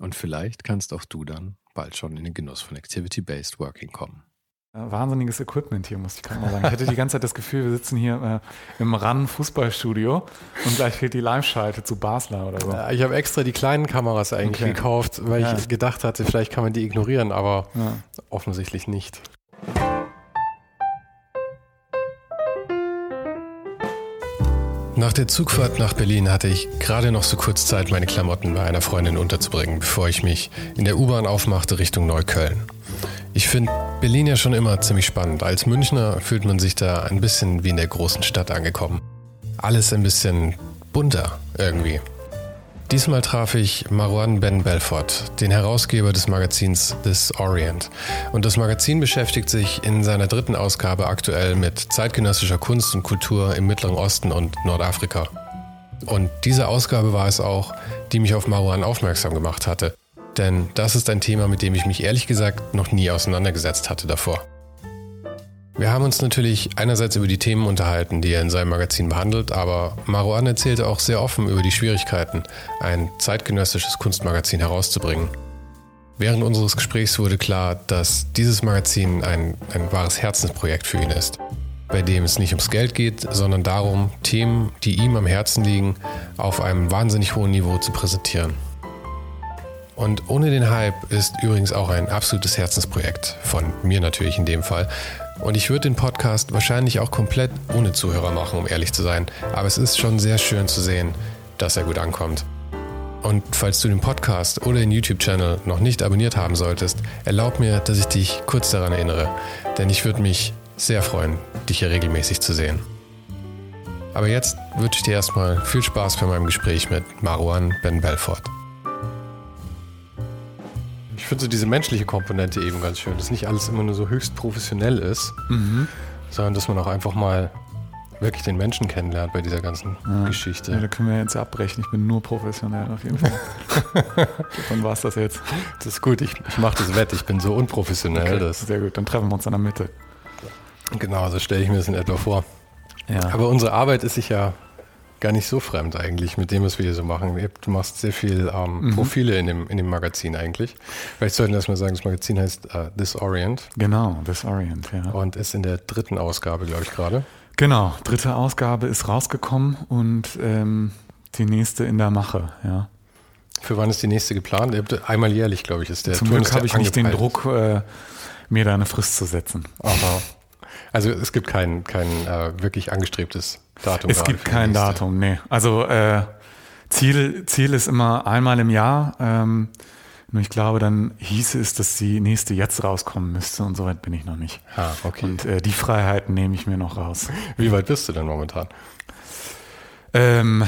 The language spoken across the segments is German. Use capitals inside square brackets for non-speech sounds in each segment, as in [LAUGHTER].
Und vielleicht kannst auch du dann bald schon in den Genuss von Activity-Based Working kommen. Wahnsinniges Equipment hier, muss ich gerade mal sagen. Ich hatte die ganze Zeit das Gefühl, wir sitzen hier äh, im RAN Fußballstudio und gleich fehlt die Live-Schalte zu Basler oder so. Ich habe extra die kleinen Kameras eigentlich okay. gekauft, weil ja. ich gedacht hatte, vielleicht kann man die ignorieren, aber ja. offensichtlich nicht. Nach der Zugfahrt nach Berlin hatte ich gerade noch so kurz Zeit, meine Klamotten bei einer Freundin unterzubringen, bevor ich mich in der U-Bahn aufmachte Richtung Neukölln. Ich finde Berlin ja schon immer ziemlich spannend. Als Münchner fühlt man sich da ein bisschen wie in der großen Stadt angekommen. Alles ein bisschen bunter irgendwie. Diesmal traf ich Marwan Ben Belfort, den Herausgeber des Magazins This Orient. Und das Magazin beschäftigt sich in seiner dritten Ausgabe aktuell mit zeitgenössischer Kunst und Kultur im Mittleren Osten und Nordafrika. Und diese Ausgabe war es auch, die mich auf Marwan aufmerksam gemacht hatte. Denn das ist ein Thema, mit dem ich mich ehrlich gesagt noch nie auseinandergesetzt hatte davor. Wir haben uns natürlich einerseits über die Themen unterhalten, die er in seinem Magazin behandelt, aber Marouan erzählte auch sehr offen über die Schwierigkeiten, ein zeitgenössisches Kunstmagazin herauszubringen. Während unseres Gesprächs wurde klar, dass dieses Magazin ein, ein wahres Herzensprojekt für ihn ist, bei dem es nicht ums Geld geht, sondern darum, Themen, die ihm am Herzen liegen, auf einem wahnsinnig hohen Niveau zu präsentieren. Und ohne den Hype ist übrigens auch ein absolutes Herzensprojekt, von mir natürlich in dem Fall, und ich würde den Podcast wahrscheinlich auch komplett ohne Zuhörer machen, um ehrlich zu sein. Aber es ist schon sehr schön zu sehen, dass er gut ankommt. Und falls du den Podcast oder den YouTube-Channel noch nicht abonniert haben solltest, erlaub mir, dass ich dich kurz daran erinnere. Denn ich würde mich sehr freuen, dich hier regelmäßig zu sehen. Aber jetzt wünsche ich dir erstmal viel Spaß bei meinem Gespräch mit Marwan Ben Belfort finde so diese menschliche Komponente eben ganz schön, dass nicht alles immer nur so höchst professionell ist, mhm. sondern dass man auch einfach mal wirklich den Menschen kennenlernt bei dieser ganzen ja. Geschichte. Ja, da können wir jetzt abbrechen. Ich bin nur professionell auf jeden Fall. [LAUGHS] Wann war es das jetzt? Das ist gut, ich, ich mache das wett. Ich bin so unprofessionell. Okay, das sehr gut, dann treffen wir uns in der Mitte. Genau, so stelle ich mir das in etwa vor. Ja. Aber unsere Arbeit ist sich ja gar nicht so fremd eigentlich mit dem, was wir hier so machen. Du machst sehr viel ähm, mhm. Profile in dem, in dem Magazin eigentlich. Vielleicht sollten wir erstmal sagen, das Magazin heißt uh, This Orient. Genau, This Orient, ja. Und ist in der dritten Ausgabe, glaube ich, gerade. Genau, dritte Ausgabe ist rausgekommen und ähm, die nächste in der Mache, ja. Für wann ist die nächste geplant? Einmal jährlich, glaube ich, ist der Zum Glück habe ich nicht den Druck, äh, mir da eine Frist zu setzen. Aha. [LAUGHS] Also es gibt kein, kein äh, wirklich angestrebtes Datum. Es gibt kein Datum, nee. Also äh, Ziel, Ziel ist immer einmal im Jahr. Ähm, nur ich glaube, dann hieße es, dass die nächste jetzt rauskommen müsste und so weit bin ich noch nicht. Ah, okay. Und äh, die Freiheiten nehme ich mir noch raus. Wie weit bist du denn momentan? Ähm,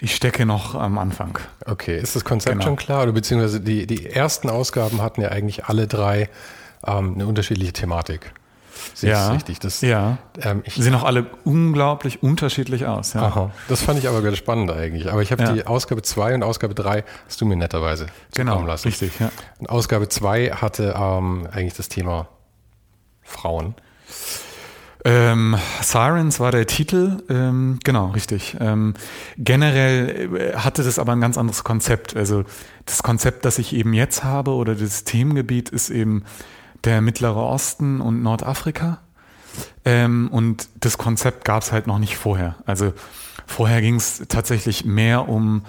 ich stecke noch am Anfang. Okay, ist das Konzept genau. schon klar? Oder beziehungsweise die, die ersten Ausgaben hatten ja eigentlich alle drei ähm, eine unterschiedliche Thematik. Sehe ja, richtig? Das, ja. Ähm, ich, sehen auch alle unglaublich unterschiedlich aus. Ja. Aha. Das fand ich aber ganz spannend eigentlich. Aber ich habe ja. die Ausgabe 2 und Ausgabe 3 hast du mir netterweise genau, lassen. Richtig, ja. Und Ausgabe 2 hatte ähm, eigentlich das Thema Frauen. Ähm, Sirens war der Titel, ähm, genau, richtig. Ähm, generell äh, hatte das aber ein ganz anderes Konzept. Also das Konzept, das ich eben jetzt habe oder das Themengebiet ist eben der Mittlere Osten und Nordafrika. Ähm, und das Konzept gab es halt noch nicht vorher. Also vorher ging es tatsächlich mehr um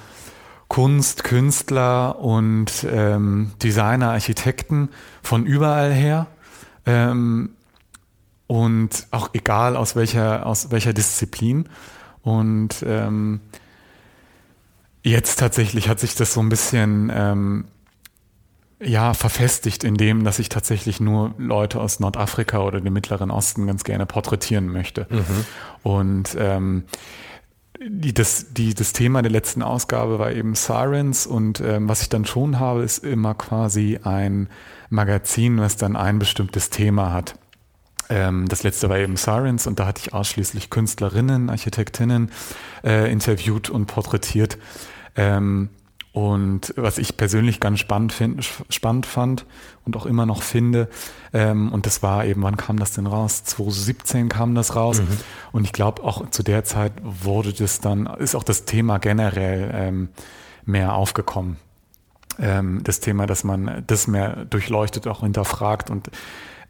Kunst, Künstler und ähm, Designer, Architekten von überall her. Ähm, und auch egal aus welcher, aus welcher Disziplin. Und ähm, jetzt tatsächlich hat sich das so ein bisschen ähm, ja, verfestigt in dem, dass ich tatsächlich nur Leute aus Nordafrika oder dem Mittleren Osten ganz gerne porträtieren möchte. Mhm. Und ähm, die, das, die, das Thema der letzten Ausgabe war eben Sirens und ähm, was ich dann schon habe, ist immer quasi ein Magazin, was dann ein bestimmtes Thema hat. Ähm, das letzte war eben Sirens und da hatte ich ausschließlich Künstlerinnen, Architektinnen äh, interviewt und porträtiert. Ähm, und was ich persönlich ganz spannend, find, spannend fand und auch immer noch finde, ähm, und das war eben, wann kam das denn raus? 2017 kam das raus. Mhm. Und ich glaube, auch zu der Zeit wurde das dann, ist auch das Thema generell ähm, mehr aufgekommen. Ähm, das Thema, dass man das mehr durchleuchtet, auch hinterfragt und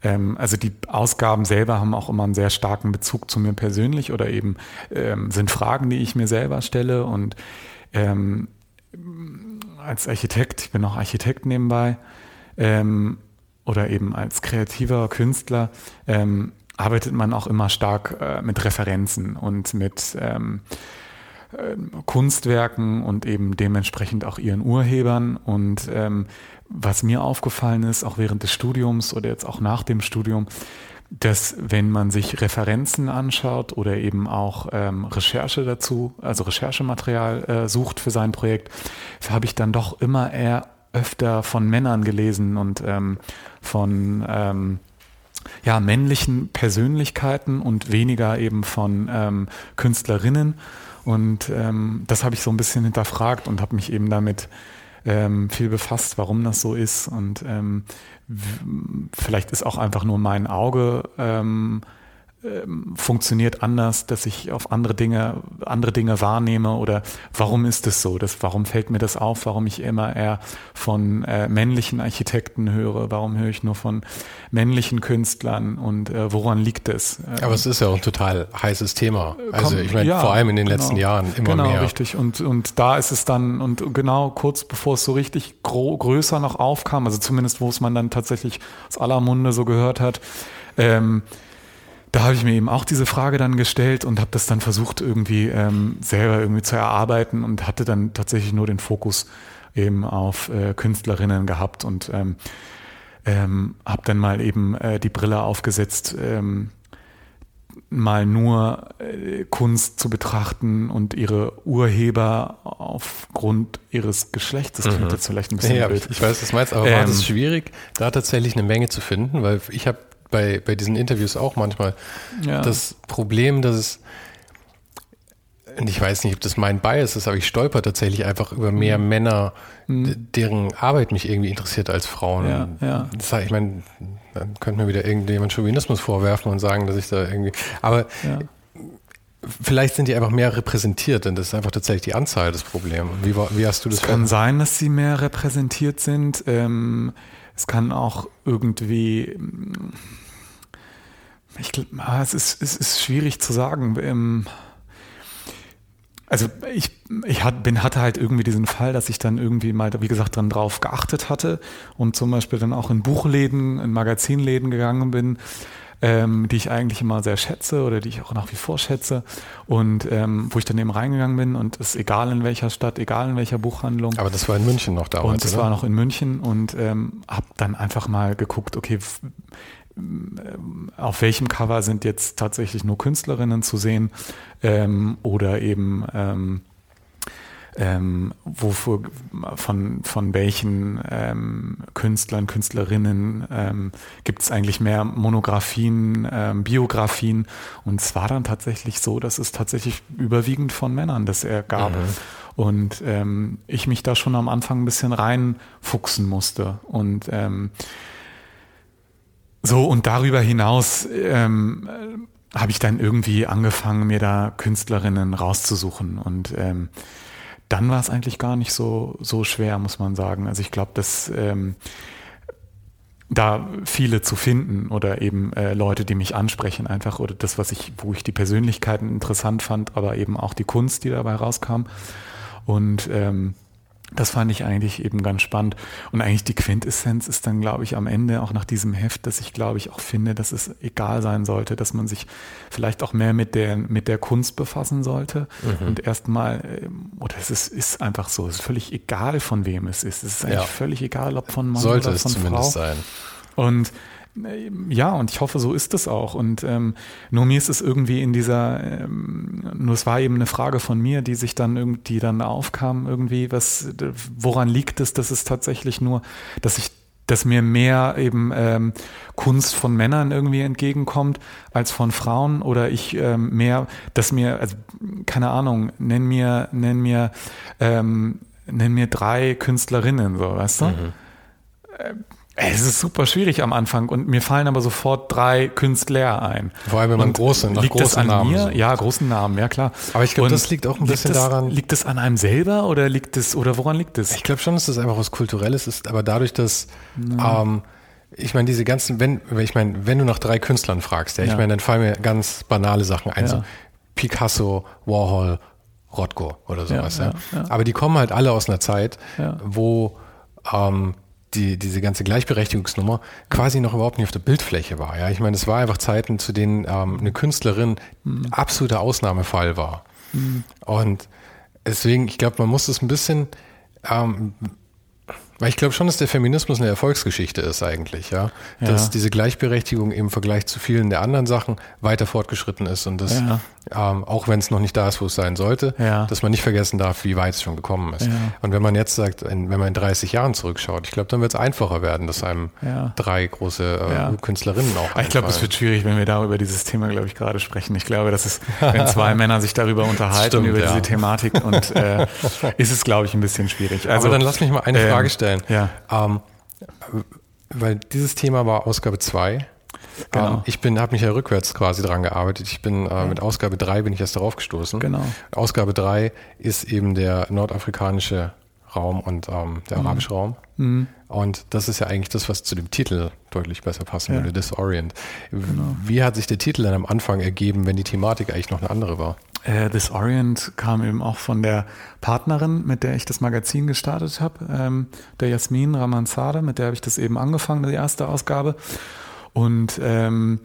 ähm, also die Ausgaben selber haben auch immer einen sehr starken Bezug zu mir persönlich oder eben ähm, sind Fragen, die ich mir selber stelle und ähm, als Architekt, ich bin auch Architekt nebenbei, ähm, oder eben als kreativer Künstler, ähm, arbeitet man auch immer stark äh, mit Referenzen und mit ähm, äh, Kunstwerken und eben dementsprechend auch ihren Urhebern. Und ähm, was mir aufgefallen ist, auch während des Studiums oder jetzt auch nach dem Studium, dass wenn man sich Referenzen anschaut oder eben auch ähm, Recherche dazu, also Recherchematerial äh, sucht für sein Projekt, habe ich dann doch immer eher öfter von Männern gelesen und ähm, von ähm, ja, männlichen Persönlichkeiten und weniger eben von ähm, Künstlerinnen. Und ähm, das habe ich so ein bisschen hinterfragt und habe mich eben damit ähm, viel befasst, warum das so ist. Und ähm, vielleicht ist auch einfach nur mein Auge ähm, ähm, funktioniert anders, dass ich auf andere Dinge, andere Dinge wahrnehme oder warum ist es so? Das, warum fällt mir das auf? Warum ich immer eher von äh, männlichen Architekten höre? Warum höre ich nur von männlichen Künstlern und äh, woran liegt es? Aber es ist ja auch ein total heißes Thema. Also ich meine, ja, vor allem in den genau, letzten Jahren immer genau, mehr. Genau, richtig. Und, und da ist es dann, und genau kurz bevor es so richtig größer noch aufkam, also zumindest wo es man dann tatsächlich aus aller Munde so gehört hat, ähm, da habe ich mir eben auch diese Frage dann gestellt und habe das dann versucht irgendwie ähm, selber irgendwie zu erarbeiten und hatte dann tatsächlich nur den Fokus eben auf äh, Künstlerinnen gehabt und ähm, ähm, habe dann mal eben äh, die Brille aufgesetzt, ähm, mal nur äh, Kunst zu betrachten und ihre Urheber aufgrund ihres Geschlechts. Das klingt mhm. jetzt vielleicht ein bisschen ja, blöd. Ich weiß, was du meinst, aber ähm, war es schwierig, da tatsächlich eine Menge zu finden, weil ich habe bei, bei diesen Interviews auch manchmal ja. das Problem, dass es, und ich weiß nicht, ob das mein Bias ist, aber ich stolper tatsächlich einfach über mehr mhm. Männer, mhm. deren Arbeit mich irgendwie interessiert als Frauen. Ja, ja. Das, ich meine, dann könnte mir wieder irgendjemand Chauvinismus vorwerfen und sagen, dass ich da irgendwie, aber ja. Vielleicht sind die einfach mehr repräsentiert, denn das ist einfach tatsächlich die Anzahl des Problems. Wie, wie hast du das? Es kann sein, dass sie mehr repräsentiert sind. Ähm, es kann auch irgendwie, ich, ah, es, ist, es ist schwierig zu sagen. Ähm, also ich, ich bin, hatte halt irgendwie diesen Fall, dass ich dann irgendwie mal, wie gesagt, dann drauf geachtet hatte und zum Beispiel dann auch in Buchläden, in Magazinläden gegangen bin ähm, die ich eigentlich immer sehr schätze oder die ich auch nach wie vor schätze und ähm, wo ich dann eben reingegangen bin und es egal in welcher Stadt, egal in welcher Buchhandlung. Aber das war in München noch damals, Und das war noch in München und ähm, habe dann einfach mal geguckt, okay, auf welchem Cover sind jetzt tatsächlich nur Künstlerinnen zu sehen ähm, oder eben ähm, ähm, wofür, von, von welchen ähm, Künstlern, Künstlerinnen ähm, gibt es eigentlich mehr Monographien, ähm, Biografien. Und es war dann tatsächlich so, dass es tatsächlich überwiegend von Männern das er gab. Mhm. Und ähm, ich mich da schon am Anfang ein bisschen reinfuchsen musste. Und ähm, so, und darüber hinaus ähm, habe ich dann irgendwie angefangen, mir da Künstlerinnen rauszusuchen. Und ähm, dann war es eigentlich gar nicht so, so schwer, muss man sagen. Also ich glaube, dass ähm, da viele zu finden oder eben äh, Leute, die mich ansprechen, einfach oder das, was ich, wo ich die Persönlichkeiten interessant fand, aber eben auch die Kunst, die dabei rauskam. Und ähm, das fand ich eigentlich eben ganz spannend. Und eigentlich die Quintessenz ist dann, glaube ich, am Ende auch nach diesem Heft, dass ich, glaube ich, auch finde, dass es egal sein sollte, dass man sich vielleicht auch mehr mit der, mit der Kunst befassen sollte. Mhm. Und erstmal, ähm, oder es ist, ist einfach so, es ist völlig egal, von wem es ist. Es ist eigentlich ja. völlig egal, ob von Mann sollte oder von Frau. Sollte es zumindest sein. Und ja, und ich hoffe, so ist es auch. Und ähm, nur mir ist es irgendwie in dieser, ähm, nur es war eben eine Frage von mir, die sich dann irgendwie dann aufkam, irgendwie, was, woran liegt es, dass es tatsächlich nur, dass ich dass mir mehr eben ähm, Kunst von Männern irgendwie entgegenkommt als von Frauen oder ich ähm, mehr, dass mir, also keine Ahnung, nenn mir, nenn mir, ähm, nenn mir drei Künstlerinnen, so, weißt du? Mhm. Es ist super schwierig am Anfang und mir fallen aber sofort drei Künstler ein. Vor allem, wenn man große, nach liegt großen das an Namen mir? Ja, großen Namen, ja klar. Aber ich glaube, das liegt auch ein bisschen das, daran. Liegt es an einem selber oder liegt es oder woran liegt es? Ich glaube schon, dass das einfach was Kulturelles ist, aber dadurch, dass ähm, ich meine, diese ganzen, wenn, ich meine, wenn du nach drei Künstlern fragst, ja, ja. ich meine, dann fallen mir ganz banale Sachen ein, ja. so Picasso, Warhol, Rothko oder sowas. Ja, ja. Aber die kommen halt alle aus einer Zeit, wo ähm, die, diese ganze Gleichberechtigungsnummer quasi noch überhaupt nicht auf der Bildfläche war. Ja, ich meine, es war einfach Zeiten, zu denen ähm, eine Künstlerin mhm. absoluter Ausnahmefall war. Mhm. Und deswegen, ich glaube, man muss es ein bisschen ähm, weil ich glaube schon, dass der Feminismus eine Erfolgsgeschichte ist eigentlich, ja. Dass ja. diese Gleichberechtigung im Vergleich zu vielen der anderen Sachen weiter fortgeschritten ist und das, ja. ähm, auch wenn es noch nicht da ist, wo es sein sollte, ja. dass man nicht vergessen darf, wie weit es schon gekommen ist. Und wenn man jetzt sagt, in, wenn man in 30 Jahren zurückschaut, ich glaube, dann wird es einfacher werden, dass einem drei große äh, Künstlerinnen auch. Ich glaube, es wird schwierig, wenn wir da über dieses Thema, glaube ich, gerade sprechen. Ich glaube, dass es, wenn [LAUGHS] zwei Männer sich darüber unterhalten, Stimmt, über diese Thematik und äh, ist es, glaube ich, ein bisschen schwierig. Also, Aber dann lass mich mal eine ähm, Frage stellen stellen. Ja. Ähm, weil dieses Thema war Ausgabe 2. Genau. Ähm, ich bin, habe mich ja rückwärts quasi dran gearbeitet. Ich bin äh, ja. mit Ausgabe 3 bin ich erst darauf gestoßen. Genau. Ausgabe 3 ist eben der nordafrikanische Raum und ähm, der mhm. arabische Raum. Mhm. Und das ist ja eigentlich das, was zu dem Titel deutlich besser passen ja. würde, Disorient. Genau. Wie hat sich der Titel dann am Anfang ergeben, wenn die Thematik eigentlich noch eine andere war? Äh, This Orient kam eben auch von der Partnerin, mit der ich das Magazin gestartet habe, ähm, der Jasmin Ramansade, mit der habe ich das eben angefangen, die erste Ausgabe. Und ähm,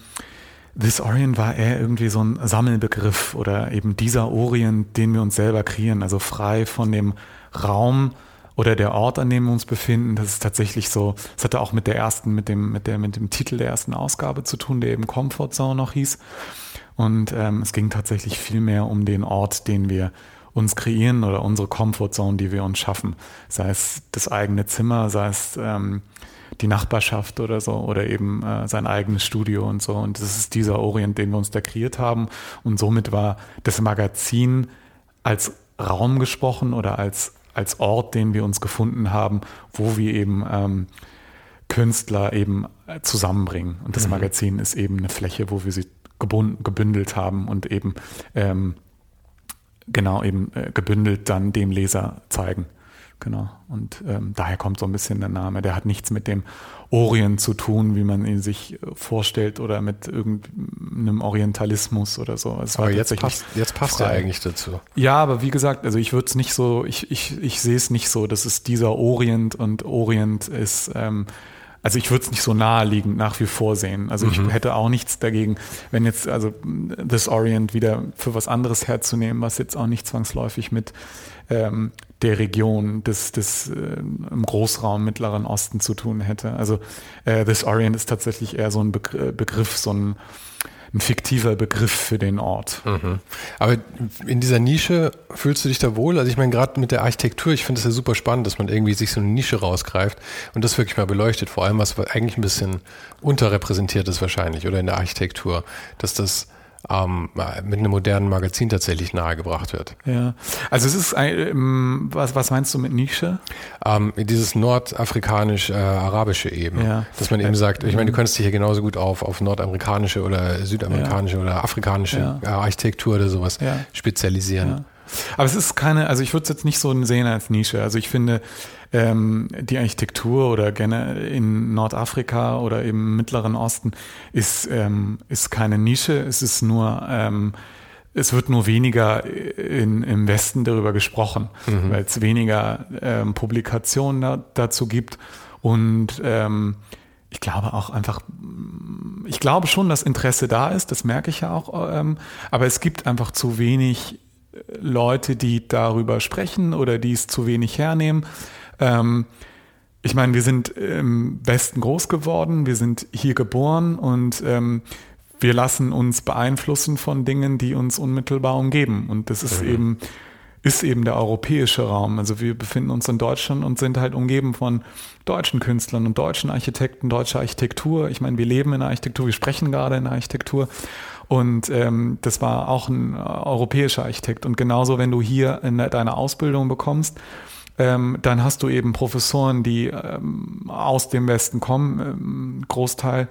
This Orient war eher irgendwie so ein Sammelbegriff oder eben dieser Orient, den wir uns selber kreieren, also frei von dem Raum oder der Ort, an dem wir uns befinden. Das ist tatsächlich so, das hatte auch mit der ersten, mit dem, mit der, mit dem Titel der ersten Ausgabe zu tun, der eben Comfort Zone noch hieß. Und ähm, es ging tatsächlich viel mehr um den Ort, den wir uns kreieren oder unsere Comfortzone, die wir uns schaffen. Sei es das eigene Zimmer, sei es ähm, die Nachbarschaft oder so oder eben äh, sein eigenes Studio und so. Und das ist dieser Orient, den wir uns da kreiert haben. Und somit war das Magazin als Raum gesprochen oder als, als Ort, den wir uns gefunden haben, wo wir eben ähm, Künstler eben zusammenbringen. Und das mhm. Magazin ist eben eine Fläche, wo wir sie gebündelt haben und eben ähm, genau eben äh, gebündelt dann dem Leser zeigen. Genau. Und ähm, daher kommt so ein bisschen der Name. Der hat nichts mit dem Orient zu tun, wie man ihn sich äh, vorstellt oder mit irgendeinem Orientalismus oder so. Es aber jetzt passt, jetzt passt er eigentlich dazu. Ja, aber wie gesagt, also ich würde es nicht so, ich, ich, ich sehe es nicht so, dass es dieser Orient und Orient ist ähm, also ich würde es nicht so naheliegend nach wie vor sehen. Also mhm. ich hätte auch nichts dagegen, wenn jetzt also This Orient wieder für was anderes herzunehmen, was jetzt auch nicht zwangsläufig mit ähm, der Region des, des äh, im Großraum Mittleren Osten zu tun hätte. Also äh, This Orient ist tatsächlich eher so ein Begriff, so ein ein fiktiver Begriff für den Ort. Mhm. Aber in dieser Nische fühlst du dich da wohl? Also ich meine, gerade mit der Architektur, ich finde es ja super spannend, dass man irgendwie sich so eine Nische rausgreift und das wirklich mal beleuchtet. Vor allem, was eigentlich ein bisschen unterrepräsentiert ist wahrscheinlich oder in der Architektur, dass das ähm, mit einem modernen Magazin tatsächlich nahegebracht wird. Ja, also es ist, ein, ähm, was, was meinst du mit Nische? Ähm, dieses nordafrikanisch-arabische äh, eben, ja. dass man eben sagt, ich meine, du könntest dich hier genauso gut auf, auf nordamerikanische oder südamerikanische ja. oder afrikanische ja. Architektur oder sowas spezialisieren. Aber es ist keine, also ich würde es jetzt nicht so sehen als Nische. Also ich finde, ähm, die Architektur oder gerne in Nordafrika oder im Mittleren Osten ist, ähm, ist keine Nische. Es ist nur ähm, es wird nur weniger in, im Westen darüber gesprochen, mhm. weil es weniger ähm, Publikationen da, dazu gibt. Und ähm, ich glaube auch einfach, ich glaube schon, dass Interesse da ist, das merke ich ja auch, ähm, aber es gibt einfach zu wenig Leute, die darüber sprechen oder die es zu wenig hernehmen. Ähm, ich meine, wir sind im Westen groß geworden, wir sind hier geboren und ähm, wir lassen uns beeinflussen von Dingen, die uns unmittelbar umgeben. Und das ist mhm. eben, ist eben der europäische Raum. Also wir befinden uns in Deutschland und sind halt umgeben von deutschen Künstlern und deutschen Architekten, deutscher Architektur. Ich meine, wir leben in der Architektur, wir sprechen gerade in der Architektur. Und ähm, das war auch ein äh, europäischer Architekt. Und genauso, wenn du hier in deiner Ausbildung bekommst, ähm, dann hast du eben Professoren, die ähm, aus dem Westen kommen, ähm, Großteil.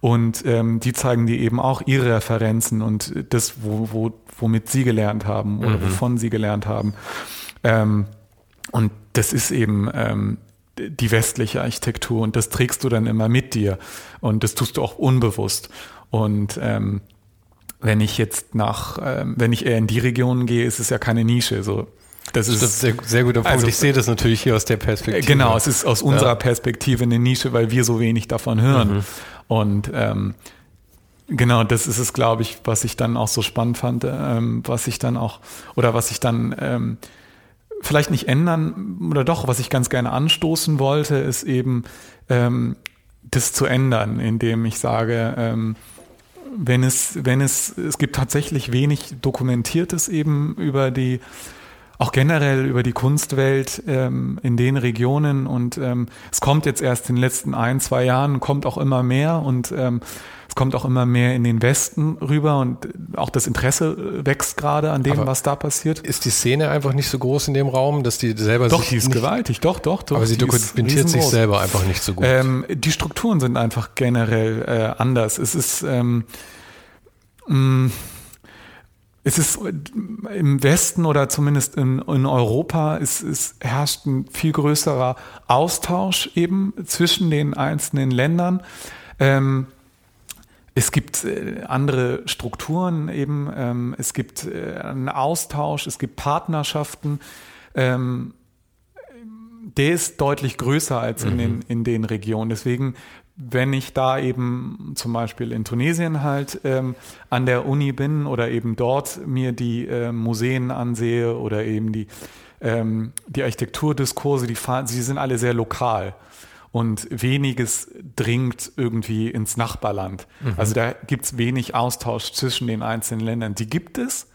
Und ähm, die zeigen dir eben auch ihre Referenzen und das, wo, wo, womit sie gelernt haben oder mhm. wovon sie gelernt haben. Ähm, und das ist eben ähm, die westliche Architektur und das trägst du dann immer mit dir und das tust du auch unbewusst. Und ähm, wenn ich jetzt nach, ähm, wenn ich eher in die Regionen gehe, ist es ja keine Nische. So, das ist, das ist sehr, sehr guter Punkt. Also, ich sehe das natürlich hier aus der Perspektive. Genau, es ist aus unserer ja. Perspektive eine Nische, weil wir so wenig davon hören. Mhm. Und ähm, genau, das ist es, glaube ich, was ich dann auch so spannend fand, ähm, was ich dann auch, oder was ich dann ähm, vielleicht nicht ändern, oder doch, was ich ganz gerne anstoßen wollte, ist eben ähm, das zu ändern, indem ich sage, ähm, wenn es, wenn es, es gibt tatsächlich wenig Dokumentiertes eben über die auch generell über die Kunstwelt ähm, in den Regionen. Und ähm, es kommt jetzt erst in den letzten ein, zwei Jahren, kommt auch immer mehr. Und ähm, es kommt auch immer mehr in den Westen rüber und auch das Interesse wächst gerade an dem, aber was da passiert. Ist die Szene einfach nicht so groß in dem Raum, dass die selber Doch, die ist nicht, gewaltig, doch, doch, doch. Aber sie dokumentiert sich selber einfach nicht so gut. Ähm, die Strukturen sind einfach generell äh, anders. Es ist ähm, mh, es ist im Westen oder zumindest in, in Europa, es, es herrscht ein viel größerer Austausch eben zwischen den einzelnen Ländern. Ähm, es gibt äh, andere Strukturen eben, ähm, es gibt äh, einen Austausch, es gibt Partnerschaften. Ähm, der ist deutlich größer als in, mhm. den, in den Regionen. Deswegen wenn ich da eben zum Beispiel in Tunesien halt ähm, an der Uni bin oder eben dort mir die äh, Museen ansehe oder eben die, ähm, die Architekturdiskurse, die, sie sind alle sehr lokal und weniges dringt irgendwie ins Nachbarland. Mhm. Also da gibt es wenig Austausch zwischen den einzelnen Ländern. Die gibt es,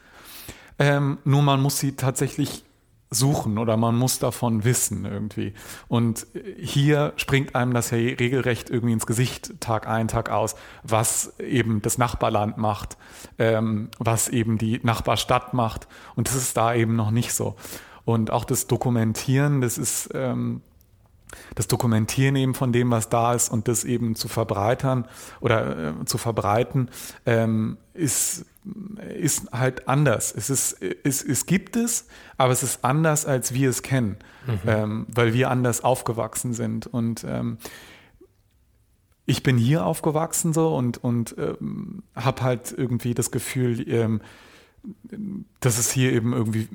ähm, nur man muss sie tatsächlich suchen oder man muss davon wissen irgendwie. Und hier springt einem das ja regelrecht irgendwie ins Gesicht Tag ein, Tag aus, was eben das Nachbarland macht, ähm, was eben die Nachbarstadt macht. Und das ist da eben noch nicht so. Und auch das Dokumentieren, das ist ähm, das Dokumentieren eben von dem, was da ist und das eben zu verbreitern oder äh, zu verbreiten, ähm, ist, ist halt anders. Es, ist, es, es gibt es, aber es ist anders, als wir es kennen, mhm. ähm, weil wir anders aufgewachsen sind. Und ähm, ich bin hier aufgewachsen so und, und ähm, habe halt irgendwie das Gefühl, ähm, dass es hier eben irgendwie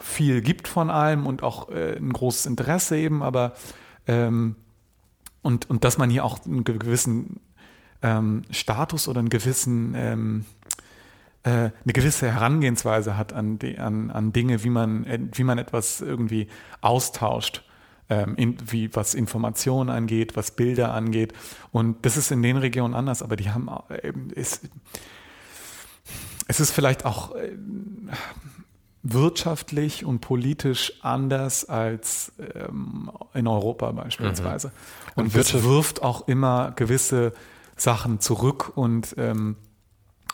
viel gibt von allem und auch äh, ein großes Interesse eben, aber ähm, und, und dass man hier auch einen gewissen ähm, Status oder einen gewissen, ähm, äh, eine gewisse Herangehensweise hat an, die, an, an Dinge, wie man, äh, wie man etwas irgendwie austauscht. Ähm, in, wie was Informationen angeht, was Bilder angeht. Und das ist in den Regionen anders, aber die haben äh, es, es ist vielleicht auch äh, wirtschaftlich und politisch anders als ähm, in Europa beispielsweise. Mhm. Und, und das wirft auch immer gewisse Sachen zurück und ähm,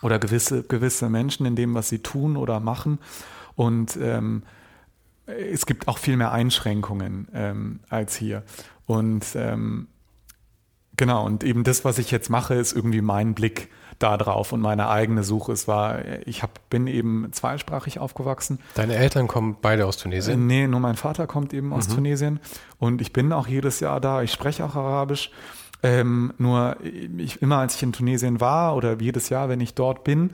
oder gewisse, gewisse Menschen in dem, was sie tun oder machen. Und ähm, es gibt auch viel mehr Einschränkungen ähm, als hier. Und ähm, genau, und eben das, was ich jetzt mache, ist irgendwie mein Blick da drauf und meine eigene Suche. Es war, ich hab, bin eben zweisprachig aufgewachsen. Deine Eltern kommen beide aus Tunesien? Äh, nee, nur mein Vater kommt eben aus mhm. Tunesien und ich bin auch jedes Jahr da. Ich spreche auch Arabisch. Ähm, nur ich, immer als ich in Tunesien war oder jedes Jahr, wenn ich dort bin,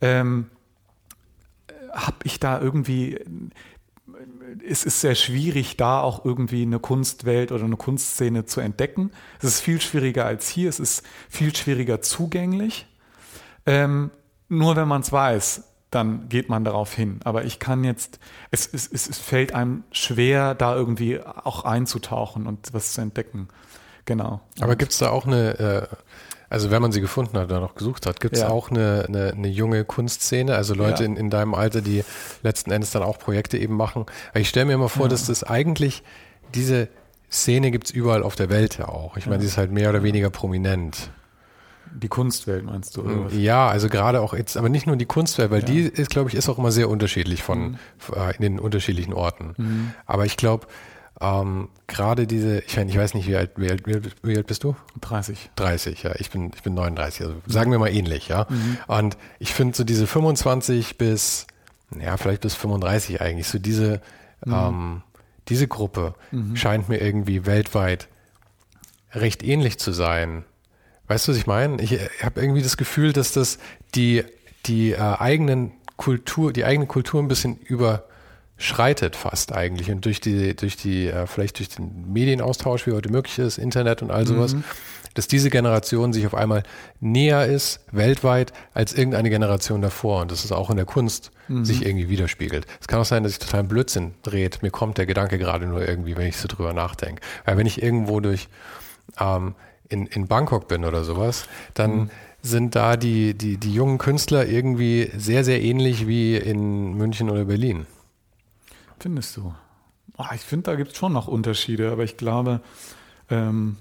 ähm, habe ich da irgendwie es ist sehr schwierig, da auch irgendwie eine Kunstwelt oder eine Kunstszene zu entdecken. Es ist viel schwieriger als hier, es ist viel schwieriger zugänglich. Ähm, nur wenn man es weiß, dann geht man darauf hin. Aber ich kann jetzt, es, es, es fällt einem schwer, da irgendwie auch einzutauchen und was zu entdecken. Genau. Aber gibt es da auch eine, äh, also wenn man sie gefunden hat oder noch gesucht hat, gibt es ja. auch eine, eine, eine, junge Kunstszene, also Leute ja. in, in deinem Alter, die letzten Endes dann auch Projekte eben machen. Ich stelle mir immer vor, ja. dass das eigentlich diese Szene gibt es überall auf der Welt ja auch. Ich meine, sie ist halt mehr oder weniger prominent. Die Kunstwelt meinst du? Oder was? Ja, also gerade auch jetzt, aber nicht nur die Kunstwelt, weil die ist, glaube ich, ist auch immer sehr unterschiedlich von mhm. Äh, in den unterschiedlichen Orten. Mhm. Aber ich glaube, ähm, gerade diese, ich meine, ich weiß nicht, wie alt, wie alt, wie alt bist du? 30. 30, ja. Ich bin, ich bin 39, also sagen wir mal ähnlich, ja. Mhm. Und ich finde so diese 25 bis, ja, vielleicht bis 35 eigentlich, so diese, mhm. ähm, diese Gruppe mhm. scheint mir irgendwie weltweit recht ähnlich zu sein. Weißt du, was ich meine? Ich habe irgendwie das Gefühl, dass das die, die äh, eigenen Kultur, die eigene Kultur ein bisschen über schreitet fast eigentlich. Und durch die, durch die, äh, vielleicht durch den Medienaustausch, wie heute möglich ist, Internet und all sowas, mhm. dass diese Generation sich auf einmal näher ist, weltweit, als irgendeine Generation davor. Und dass es auch in der Kunst mhm. sich irgendwie widerspiegelt. Es kann auch sein, dass ich total Blödsinn dreht. Mir kommt der Gedanke gerade nur irgendwie, wenn ich so drüber nachdenke. Weil wenn ich irgendwo durch ähm, in, in Bangkok bin oder sowas, dann mhm sind da die, die, die jungen Künstler irgendwie sehr, sehr ähnlich wie in München oder Berlin. Findest du? Oh, ich finde, da gibt es schon noch Unterschiede, aber ich glaube, ähm,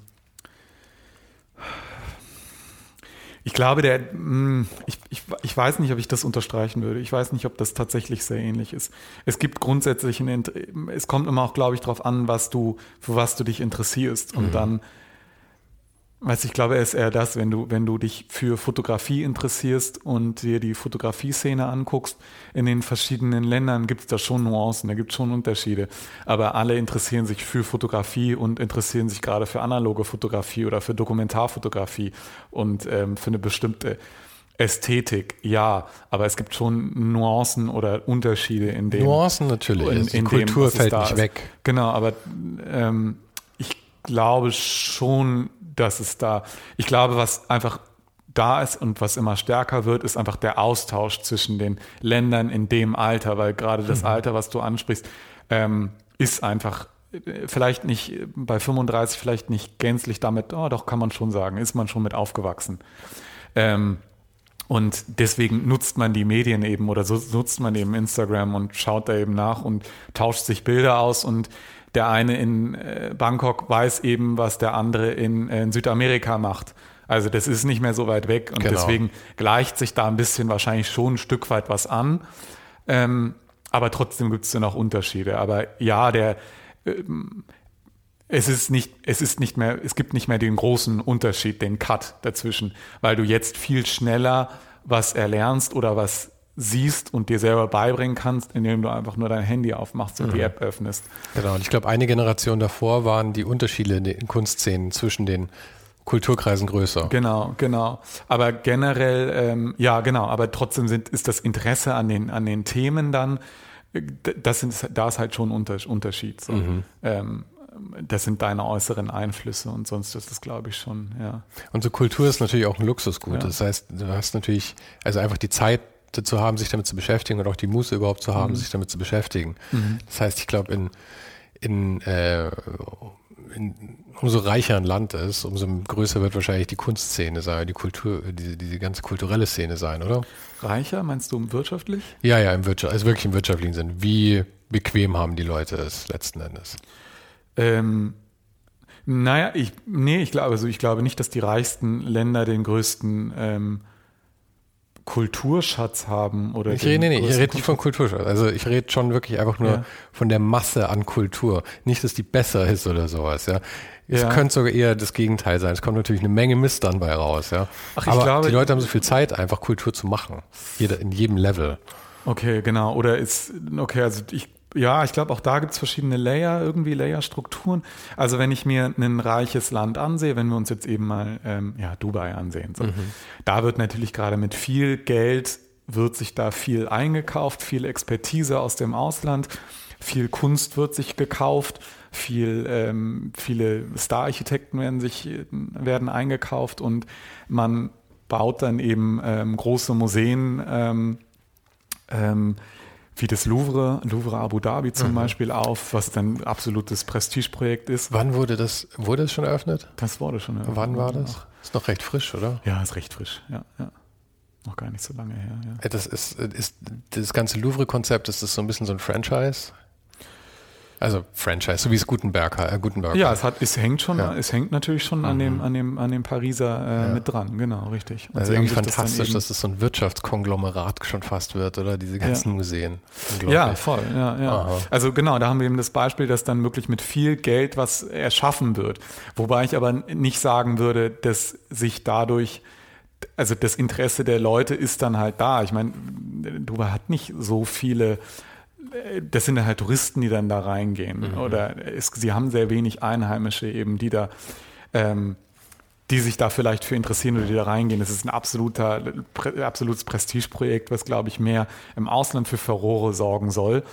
ich glaube, der, hm, ich, ich, ich weiß nicht, ob ich das unterstreichen würde. Ich weiß nicht, ob das tatsächlich sehr ähnlich ist. Es gibt grundsätzlich, ein, es kommt immer auch, glaube ich, darauf an, was du, für was du dich interessierst. Und mhm. dann Weißt ich glaube, es ist eher das, wenn du, wenn du dich für Fotografie interessierst und dir die Fotografie-Szene anguckst, in den verschiedenen Ländern gibt es da schon Nuancen, da gibt es schon Unterschiede. Aber alle interessieren sich für Fotografie und interessieren sich gerade für analoge Fotografie oder für Dokumentarfotografie und ähm, für eine bestimmte Ästhetik, ja, aber es gibt schon Nuancen oder Unterschiede in dem. Nuancen natürlich, in, in die Kultur dem, fällt nicht ist. weg. Genau, aber ähm, ich glaube schon, dass es da, ich glaube, was einfach da ist und was immer stärker wird, ist einfach der Austausch zwischen den Ländern in dem Alter, weil gerade das mhm. Alter, was du ansprichst, ähm, ist einfach äh, vielleicht nicht bei 35, vielleicht nicht gänzlich damit, oh, doch kann man schon sagen, ist man schon mit aufgewachsen. Ähm, und deswegen nutzt man die Medien eben oder so nutzt man eben Instagram und schaut da eben nach und tauscht sich Bilder aus und der eine in äh, Bangkok weiß eben, was der andere in, äh, in, Südamerika macht. Also das ist nicht mehr so weit weg und genau. deswegen gleicht sich da ein bisschen wahrscheinlich schon ein Stück weit was an. Ähm, aber trotzdem gibt es dann auch Unterschiede. Aber ja, der ähm, es ist nicht, es ist nicht mehr, es gibt nicht mehr den großen Unterschied, den Cut dazwischen, weil du jetzt viel schneller was erlernst oder was siehst und dir selber beibringen kannst, indem du einfach nur dein Handy aufmachst und mhm. die App öffnest. Genau, und ich glaube, eine Generation davor waren die Unterschiede in den Kunstszenen zwischen den Kulturkreisen größer. Genau, genau. Aber generell, ähm, ja, genau, aber trotzdem sind, ist das Interesse an den, an den Themen dann, äh, das sind, da ist halt schon ein Unterschied. So. Mhm. Ähm, das sind deine äußeren Einflüsse und sonst ist das, glaube ich, schon, ja. Und so Kultur ist natürlich auch ein Luxusgut. Ja. Das heißt, du hast natürlich, also einfach die Zeit zu haben, sich damit zu beschäftigen und auch die Muße überhaupt zu haben, mhm. sich damit zu beschäftigen. Mhm. Das heißt, ich glaube, in, in, äh, in, umso reicher ein Land ist, umso größer wird wahrscheinlich die Kunstszene sein, die Kultur, diese, diese ganze kulturelle Szene sein, oder? Reicher, meinst du wirtschaftlich? Ja, ja, im Wirtschaft, also wirklich im wirtschaftlichen Sinn. Wie bequem haben die Leute es letzten Endes? Ähm, naja, ich, nee, ich glaube, also ich glaube nicht, dass die reichsten Länder den größten ähm, Kulturschatz haben oder ich rede, nee, ich rede nicht von Kulturschatz. Also ich rede schon wirklich einfach nur ja. von der Masse an Kultur. Nicht, dass die besser ist oder sowas, ja. Es ja. könnte sogar eher das Gegenteil sein. Es kommt natürlich eine Menge Mist dann bei raus, ja. Ach, ich Aber glaube, die Leute haben so viel Zeit, einfach Kultur zu machen. Jeder, in jedem Level. Okay, genau. Oder ist, okay, also ich ja, ich glaube, auch da gibt es verschiedene Layer, irgendwie Layer-Strukturen. Also wenn ich mir ein reiches Land ansehe, wenn wir uns jetzt eben mal ähm, ja, Dubai ansehen, so, mhm. da wird natürlich gerade mit viel Geld wird sich da viel eingekauft, viel Expertise aus dem Ausland, viel Kunst wird sich gekauft, viel, ähm, viele Star-Architekten werden sich werden eingekauft und man baut dann eben ähm, große Museen ähm, ähm wie das Louvre, Louvre Abu Dhabi zum mhm. Beispiel auf, was dann absolutes Prestigeprojekt ist. Wann wurde das, wurde es schon eröffnet? Das wurde schon eröffnet. Wann war das? Ist noch recht frisch, oder? Ja, ist recht frisch, ja, ja. Noch gar nicht so lange her, ja. Das ist, ist das ganze Louvre-Konzept, ist das so ein bisschen so ein Franchise? Also Franchise, so wie es Gutenberg, äh, Gutenberg Ja, es, hat, es hängt schon, ja. es hängt natürlich schon mhm. an, dem, an, dem, an dem Pariser äh, ja. mit dran, genau, richtig. Und also irgendwie fantastisch, das dass es so ein Wirtschaftskonglomerat schon fast wird, oder? Diese ganzen ja. Museen. Ja, voll, ja, ja. Also genau, da haben wir eben das Beispiel, dass dann wirklich mit viel Geld was erschaffen wird. Wobei ich aber nicht sagen würde, dass sich dadurch also das Interesse der Leute ist dann halt da. Ich meine, Dubai hat nicht so viele das sind halt Touristen, die dann da reingehen. Mhm. Oder es, sie haben sehr wenig Einheimische eben, die da, ähm, die sich da vielleicht für interessieren oder die da reingehen. Das ist ein absoluter, absolutes Prestigeprojekt, was, glaube ich, mehr im Ausland für Furore sorgen soll.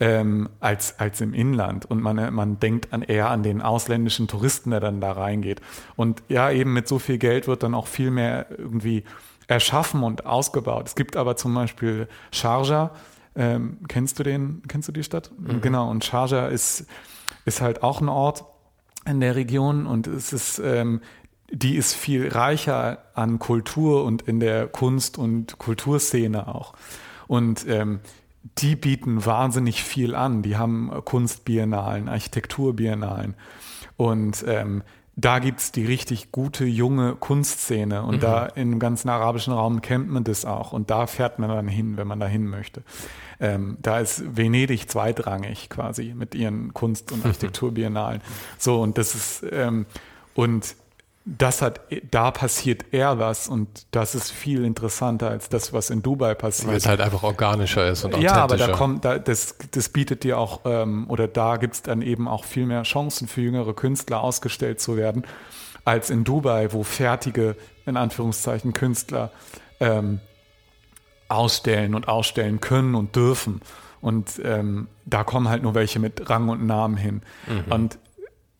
Ähm, als, als im Inland. Und man, man denkt an eher an den ausländischen Touristen, der dann da reingeht. Und ja, eben mit so viel Geld wird dann auch viel mehr irgendwie erschaffen und ausgebaut. Es gibt aber zum Beispiel Sharjah, ähm, kennst du den, kennst du die Stadt? Mhm. Genau, und Sharjah ist, ist halt auch ein Ort in der Region und es ist, ähm, die ist viel reicher an Kultur und in der Kunst- und Kulturszene auch. Und ähm, die bieten wahnsinnig viel an. Die haben Kunstbiennalen, Architekturbiennalen. Und ähm, da gibt's die richtig gute junge Kunstszene und mhm. da im ganzen arabischen Raum kennt man das auch und da fährt man dann hin, wenn man da hin möchte. Ähm, da ist Venedig zweitrangig quasi mit ihren Kunst- und [LAUGHS] Architekturbiennalen. So und das ist ähm, und das hat, da passiert eher was und das ist viel interessanter als das, was in Dubai passiert. Weil es halt einfach organischer ist und authentischer. Ja, aber da kommt, da, das, das bietet dir auch, ähm, oder da gibt es dann eben auch viel mehr Chancen für jüngere Künstler ausgestellt zu werden, als in Dubai, wo fertige, in Anführungszeichen, Künstler ähm, ausstellen und ausstellen können und dürfen. Und ähm, da kommen halt nur welche mit Rang und Namen hin. Mhm. Und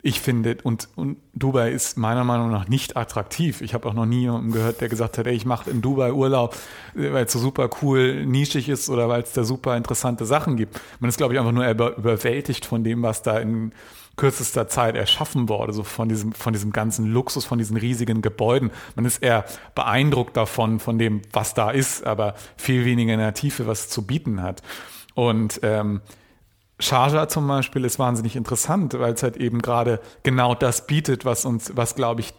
ich finde, und, und Dubai ist meiner Meinung nach nicht attraktiv. Ich habe auch noch nie jemanden gehört, der gesagt hat, ey, ich mache in Dubai Urlaub, weil es so super cool nischig ist oder weil es da super interessante Sachen gibt. Man ist, glaube ich, einfach nur über, überwältigt von dem, was da in kürzester Zeit erschaffen wurde, so von diesem, von diesem ganzen Luxus, von diesen riesigen Gebäuden. Man ist eher beeindruckt davon, von dem, was da ist, aber viel weniger in der Tiefe, was es zu bieten hat. Und ähm, Sharjah zum Beispiel ist wahnsinnig interessant, weil es halt eben gerade genau das bietet, was uns, was glaube ich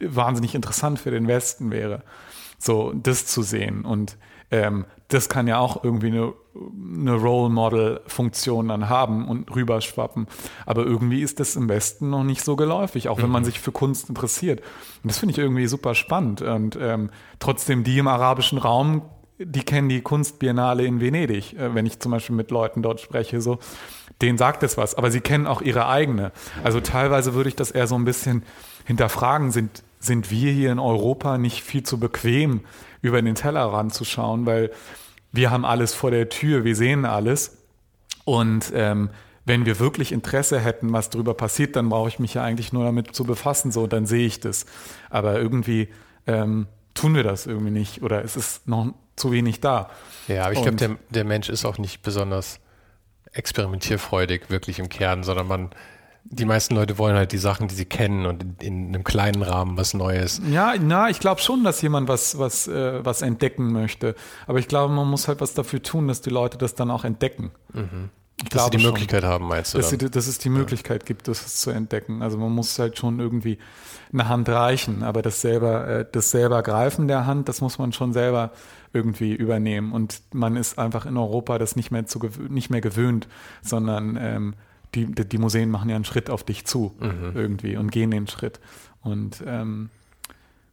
wahnsinnig interessant für den Westen wäre, so das zu sehen und ähm, das kann ja auch irgendwie eine, eine Role Model Funktion dann haben und rüberschwappen. Aber irgendwie ist das im Westen noch nicht so geläufig, auch wenn man mhm. sich für Kunst interessiert. Und das finde ich irgendwie super spannend. Und ähm, trotzdem die im arabischen Raum die kennen die Kunstbiennale in Venedig, äh, wenn ich zum Beispiel mit Leuten dort spreche, so, denen sagt es was, aber sie kennen auch ihre eigene. Also teilweise würde ich das eher so ein bisschen hinterfragen, sind, sind wir hier in Europa nicht viel zu bequem, über den Tellerrand zu schauen, weil wir haben alles vor der Tür, wir sehen alles und ähm, wenn wir wirklich Interesse hätten, was darüber passiert, dann brauche ich mich ja eigentlich nur damit zu befassen, so, dann sehe ich das. Aber irgendwie ähm, tun wir das irgendwie nicht oder es ist noch zu wenig da. Ja, aber ich glaube, der, der Mensch ist auch nicht besonders experimentierfreudig wirklich im Kern, sondern man, die meisten Leute wollen halt die Sachen, die sie kennen und in, in einem kleinen Rahmen was Neues. Ja, na, ich glaube schon, dass jemand was, was, äh, was entdecken möchte. Aber ich glaube, man muss halt was dafür tun, dass die Leute das dann auch entdecken. Mhm. Ich dass sie die schon, Möglichkeit haben, meinst du? Dass, sie, dass es die Möglichkeit ja. gibt, das zu entdecken. Also man muss halt schon irgendwie eine Hand reichen, aber das selber, äh, das selber Greifen der Hand, das muss man schon selber irgendwie übernehmen. Und man ist einfach in Europa das nicht mehr, zu, nicht mehr gewöhnt, sondern ähm, die, die Museen machen ja einen Schritt auf dich zu mhm. irgendwie und gehen den Schritt. Und ähm,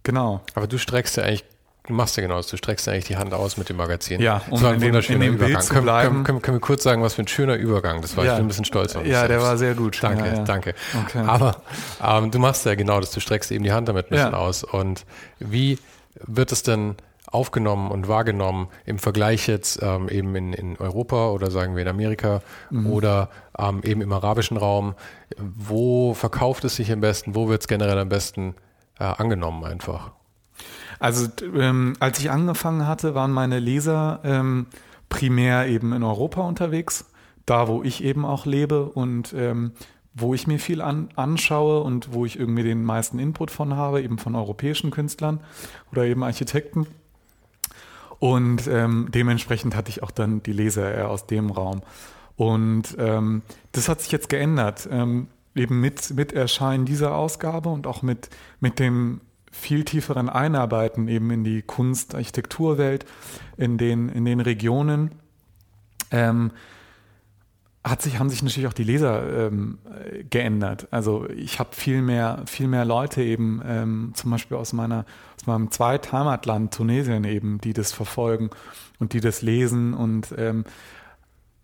genau. Aber du streckst ja eigentlich machst ja genau das. Du streckst ja eigentlich die Hand aus mit dem Magazin. Ja, um das war ein wunderschöner dem, Übergang. Können, können, können, können, wir kurz sagen, was für ein schöner Übergang das war? Ja. Ich bin ein bisschen stolz auf mich Ja, selbst. der war sehr gut. Danke, ja, ja. danke. Okay. Aber ähm, du machst ja genau das. Du streckst eben die Hand damit ein bisschen aus. Und wie wird es denn aufgenommen und wahrgenommen im Vergleich jetzt ähm, eben in, in Europa oder sagen wir in Amerika mhm. oder ähm, eben im arabischen Raum? Wo verkauft es sich am besten? Wo wird es generell am besten äh, angenommen einfach? Also ähm, als ich angefangen hatte, waren meine Leser ähm, primär eben in Europa unterwegs, da wo ich eben auch lebe und ähm, wo ich mir viel an, anschaue und wo ich irgendwie den meisten Input von habe, eben von europäischen Künstlern oder eben Architekten. Und ähm, dementsprechend hatte ich auch dann die Leser eher aus dem Raum. Und ähm, das hat sich jetzt geändert. Ähm, eben mit, mit Erscheinen dieser Ausgabe und auch mit, mit dem viel tieferen Einarbeiten eben in die Kunst-Architekturwelt, in den, in den Regionen, ähm, hat sich, haben sich natürlich auch die Leser ähm, geändert. Also ich habe viel mehr, viel mehr Leute eben, ähm, zum Beispiel aus meiner, aus meinem Zweitheimatland Tunesien eben, die das verfolgen und die das lesen und ähm,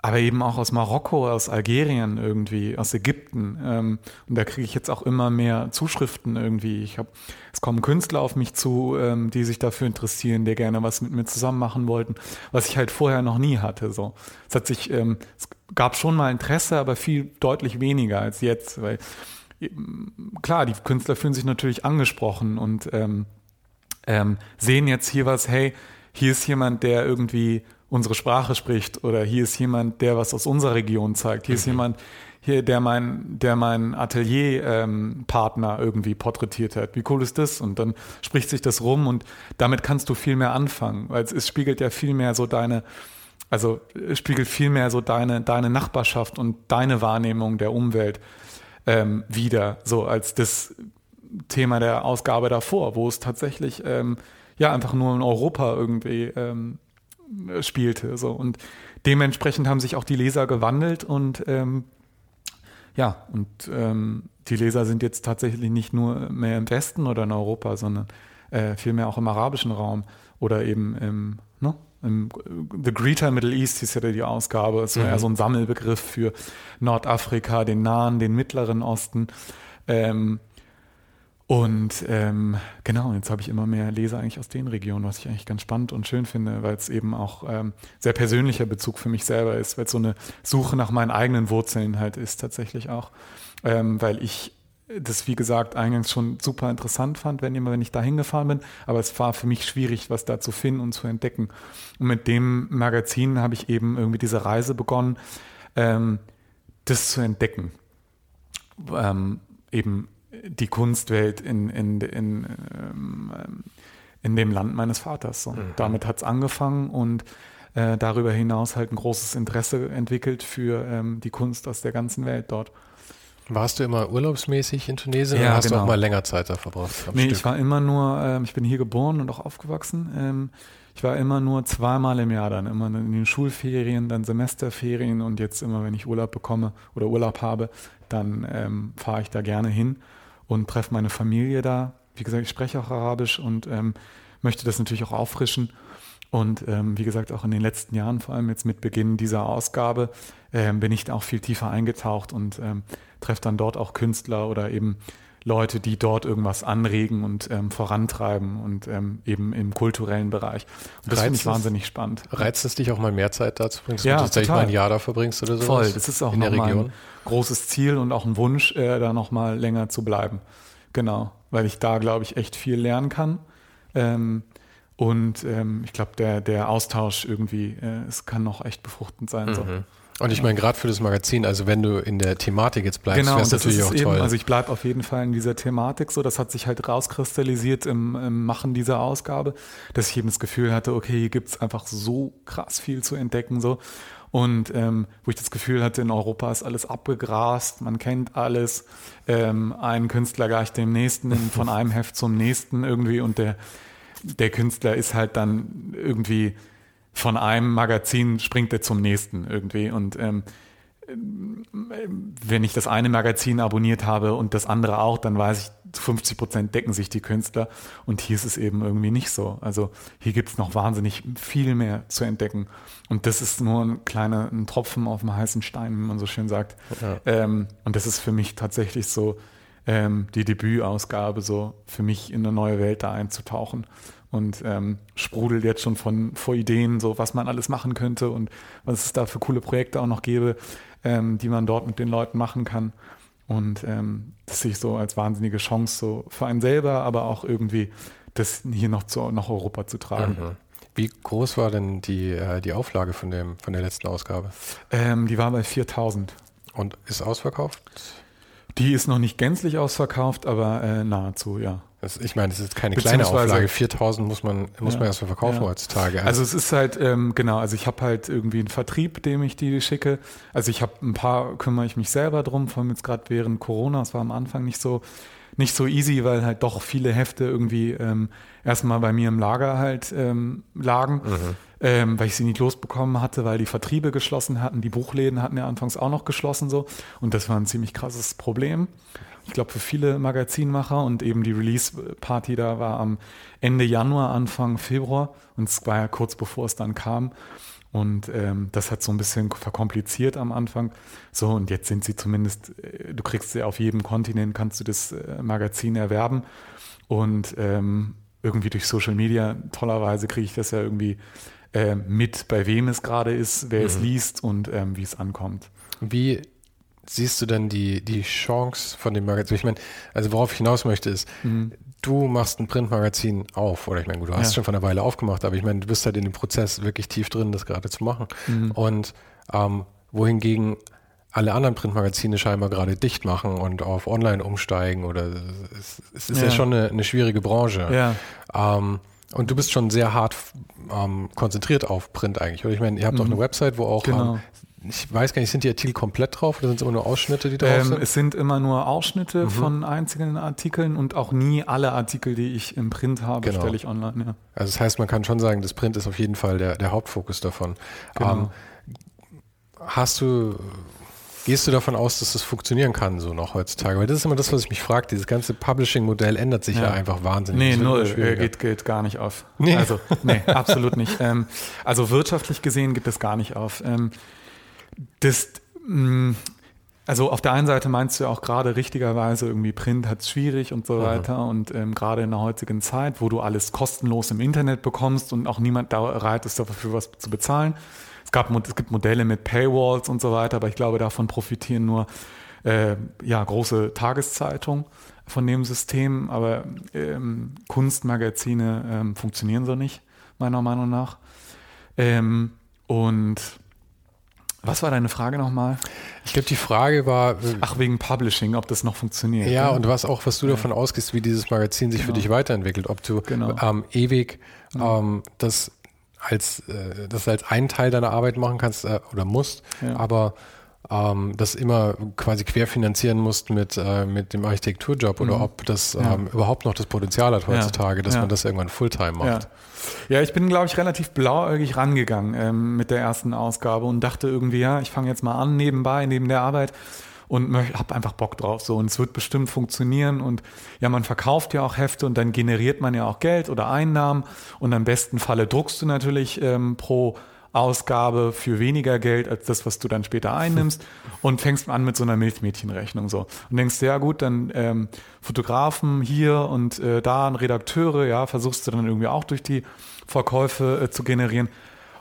aber eben auch aus Marokko, aus Algerien irgendwie, aus Ägypten. Ähm, und da kriege ich jetzt auch immer mehr Zuschriften irgendwie. Ich habe, es kommen Künstler auf mich zu, ähm, die sich dafür interessieren, die gerne was mit mir zusammen machen wollten, was ich halt vorher noch nie hatte. So, es hat sich, ähm, es gab schon mal Interesse, aber viel deutlich weniger als jetzt, weil klar, die Künstler fühlen sich natürlich angesprochen und ähm, ähm, sehen jetzt hier was. Hey, hier ist jemand, der irgendwie unsere Sprache spricht oder hier ist jemand, der was aus unserer Region zeigt. Hier mhm. ist jemand, hier, der mein, der mein Atelierpartner ähm, irgendwie porträtiert hat. Wie cool ist das? Und dann spricht sich das rum und damit kannst du viel mehr anfangen, weil es, es spiegelt ja viel mehr so deine, also es spiegelt viel mehr so deine, deine Nachbarschaft und deine Wahrnehmung der Umwelt ähm, wieder, so als das Thema der Ausgabe davor, wo es tatsächlich ähm, ja einfach nur in Europa irgendwie ähm, spielte. So. Und dementsprechend haben sich auch die Leser gewandelt und ähm, ja, und ähm, die Leser sind jetzt tatsächlich nicht nur mehr im Westen oder in Europa, sondern äh, vielmehr auch im arabischen Raum oder eben im, ne, im The Greater Middle East ist ja die Ausgabe, ist mhm. ja so ein Sammelbegriff für Nordafrika, den Nahen, den Mittleren Osten. Ähm, und ähm, genau, jetzt habe ich immer mehr Leser eigentlich aus den Regionen, was ich eigentlich ganz spannend und schön finde, weil es eben auch ähm, sehr persönlicher Bezug für mich selber ist, weil es so eine Suche nach meinen eigenen Wurzeln halt ist tatsächlich auch, ähm, weil ich das, wie gesagt, eingangs schon super interessant fand, wenn immer, wenn ich da hingefahren bin. Aber es war für mich schwierig, was da zu finden und zu entdecken. Und mit dem Magazin habe ich eben irgendwie diese Reise begonnen, ähm, das zu entdecken. Ähm, eben die Kunstwelt in, in, in, ähm, in dem Land meines Vaters. So. Mhm. Damit hat es angefangen und äh, darüber hinaus halt ein großes Interesse entwickelt für ähm, die Kunst aus der ganzen Welt dort. Warst du immer urlaubsmäßig in Tunesien ja, oder hast genau. du auch mal länger Zeit da verbracht? Nee, Stück? ich war immer nur, äh, ich bin hier geboren und auch aufgewachsen. Ähm, ich war immer nur zweimal im Jahr dann, immer in den Schulferien, dann Semesterferien und jetzt immer, wenn ich Urlaub bekomme oder Urlaub habe, dann ähm, fahre ich da gerne hin und treffe meine Familie da. Wie gesagt, ich spreche auch Arabisch und ähm, möchte das natürlich auch auffrischen. Und ähm, wie gesagt, auch in den letzten Jahren, vor allem jetzt mit Beginn dieser Ausgabe, ähm, bin ich auch viel tiefer eingetaucht und ähm, treffe dann dort auch Künstler oder eben Leute, die dort irgendwas anregen und ähm, vorantreiben und ähm, eben im kulturellen Bereich. Und das finde ich wahnsinnig spannend. Reizt es dich auch mal mehr Zeit da zu bringen, ja, dass du mal ein Jahr da verbringst oder so? Voll, das ist auch in der Region. ein großes Ziel und auch ein Wunsch, äh, da noch mal länger zu bleiben. Genau, weil ich da, glaube ich, echt viel lernen kann. Ähm, und ähm, ich glaube, der, der Austausch irgendwie, äh, es kann noch echt befruchtend sein. Mhm. So. Und ich meine, gerade für das Magazin, also wenn du in der Thematik jetzt bleibst, genau, wäre es natürlich auch toll. also ich bleibe auf jeden Fall in dieser Thematik so. Das hat sich halt rauskristallisiert im, im Machen dieser Ausgabe, dass ich eben das Gefühl hatte, okay, hier gibt's einfach so krass viel zu entdecken. so Und ähm, wo ich das Gefühl hatte, in Europa ist alles abgegrast, man kennt alles, ähm, ein Künstler gleich dem nächsten, von [LAUGHS] einem Heft zum nächsten irgendwie und der, der Künstler ist halt dann irgendwie von einem Magazin springt er zum nächsten irgendwie. Und ähm, wenn ich das eine Magazin abonniert habe und das andere auch, dann weiß ich, zu 50 Prozent decken sich die Künstler. Und hier ist es eben irgendwie nicht so. Also hier gibt es noch wahnsinnig viel mehr zu entdecken. Und das ist nur ein kleiner ein Tropfen auf dem heißen Stein, wie man so schön sagt. Ja. Ähm, und das ist für mich tatsächlich so ähm, die Debütausgabe so für mich in eine neue Welt da einzutauchen und ähm, sprudelt jetzt schon von vor Ideen, so was man alles machen könnte und was es da für coole Projekte auch noch gäbe, ähm, die man dort mit den Leuten machen kann. Und ähm, das sehe ich so als wahnsinnige Chance so für einen selber, aber auch irgendwie das hier noch zu nach Europa zu tragen. Mhm. Wie groß war denn die, äh, die Auflage von, dem, von der letzten Ausgabe? Ähm, die war bei 4000. Und ist ausverkauft? Die ist noch nicht gänzlich ausverkauft, aber äh, nahezu, ja. Das, ich meine, das ist keine kleine Auflage. 4000 muss man, muss ja, man erstmal verkaufen ja. heutzutage. Also, also es ist halt, ähm, genau, also ich habe halt irgendwie einen Vertrieb, dem ich die schicke. Also ich habe ein paar, kümmere ich mich selber drum, vor allem jetzt gerade während Corona, es war am Anfang nicht so, nicht so easy, weil halt doch viele Hefte irgendwie ähm, erstmal bei mir im Lager halt ähm, lagen. Mhm ähm, weil ich sie nicht losbekommen hatte, weil die Vertriebe geschlossen hatten. Die Buchläden hatten ja anfangs auch noch geschlossen so. Und das war ein ziemlich krasses Problem. Ich glaube, für viele Magazinmacher und eben die Release-Party da war am Ende Januar, Anfang Februar. Und es war ja kurz bevor es dann kam. Und ähm, das hat so ein bisschen verkompliziert am Anfang. So, und jetzt sind sie zumindest, äh, du kriegst sie auf jedem Kontinent, kannst du das äh, Magazin erwerben. Und ähm, irgendwie durch Social Media, tollerweise kriege ich das ja irgendwie äh, mit, bei wem es gerade ist, wer mhm. es liest und ähm, wie es ankommt. Wie siehst du denn die, die Chance von dem Magazin? Ich meine, also worauf ich hinaus möchte ist, mhm. du machst ein Printmagazin auf, oder ich meine, gut, du hast ja. schon von einer Weile aufgemacht, aber ich meine, du bist halt in dem Prozess wirklich tief drin, das gerade zu machen. Mhm. Und ähm, wohingegen alle anderen Printmagazine scheinbar gerade dicht machen und auf Online umsteigen oder es, es ist ja. ja, schon eine, eine schwierige Branche. Ja. Ähm, und du bist schon sehr hart ähm, konzentriert auf Print eigentlich. Oder ich meine, ihr habt mhm. auch eine Website, wo auch, genau. ähm, ich weiß gar nicht, sind die Artikel komplett drauf oder sind es immer nur Ausschnitte, die drauf ähm, sind? Es sind immer nur Ausschnitte mhm. von einzelnen Artikeln und auch nie alle Artikel, die ich im Print habe, genau. stelle ich online. Ja. Also das heißt, man kann schon sagen, das Print ist auf jeden Fall der, der Hauptfokus davon. Genau. Ähm, hast du Gehst du davon aus, dass das funktionieren kann, so noch heutzutage? Weil das ist immer das, was ich mich frage. Dieses ganze Publishing-Modell ändert sich ja. ja, einfach wahnsinnig. Nee, null, geht, geht gar nicht auf. Nee. Also, nee, [LAUGHS] absolut nicht. Ähm, also wirtschaftlich gesehen geht das gar nicht auf. Ähm, das, mm, also auf der einen Seite meinst du ja auch gerade richtigerweise irgendwie Print hat es schwierig und so mhm. weiter und ähm, gerade in der heutigen Zeit, wo du alles kostenlos im Internet bekommst und auch niemand da bereit ist, dafür was zu bezahlen, es, gab, es gibt Modelle mit Paywalls und so weiter, aber ich glaube, davon profitieren nur äh, ja, große Tageszeitungen von dem System. Aber ähm, Kunstmagazine ähm, funktionieren so nicht, meiner Meinung nach. Ähm, und was war deine Frage nochmal? Ich glaube, die Frage war. Äh, Ach, wegen Publishing, ob das noch funktioniert. Ja, ne? und was auch, was du ja. davon ausgehst, wie dieses Magazin sich genau. für dich weiterentwickelt. Ob du genau. ähm, ewig ähm, das als äh, das als einen Teil deiner Arbeit machen kannst äh, oder musst, ja. aber ähm, das immer quasi querfinanzieren musst mit, äh, mit dem Architekturjob mhm. oder ob das ja. ähm, überhaupt noch das Potenzial hat heutzutage, ja. dass man das irgendwann Fulltime macht. Ja, ich bin, glaube ich, relativ blauäugig rangegangen ähm, mit der ersten Ausgabe und dachte irgendwie, ja, ich fange jetzt mal an nebenbei, neben der Arbeit und habe einfach Bock drauf so und es wird bestimmt funktionieren und ja, man verkauft ja auch Hefte und dann generiert man ja auch Geld oder Einnahmen und am besten Falle druckst du natürlich ähm, pro Ausgabe für weniger Geld als das, was du dann später einnimmst [LAUGHS] und fängst an mit so einer Milchmädchenrechnung so und denkst, ja gut, dann ähm, Fotografen hier und äh, da, Redakteure, ja, versuchst du dann irgendwie auch durch die Verkäufe äh, zu generieren.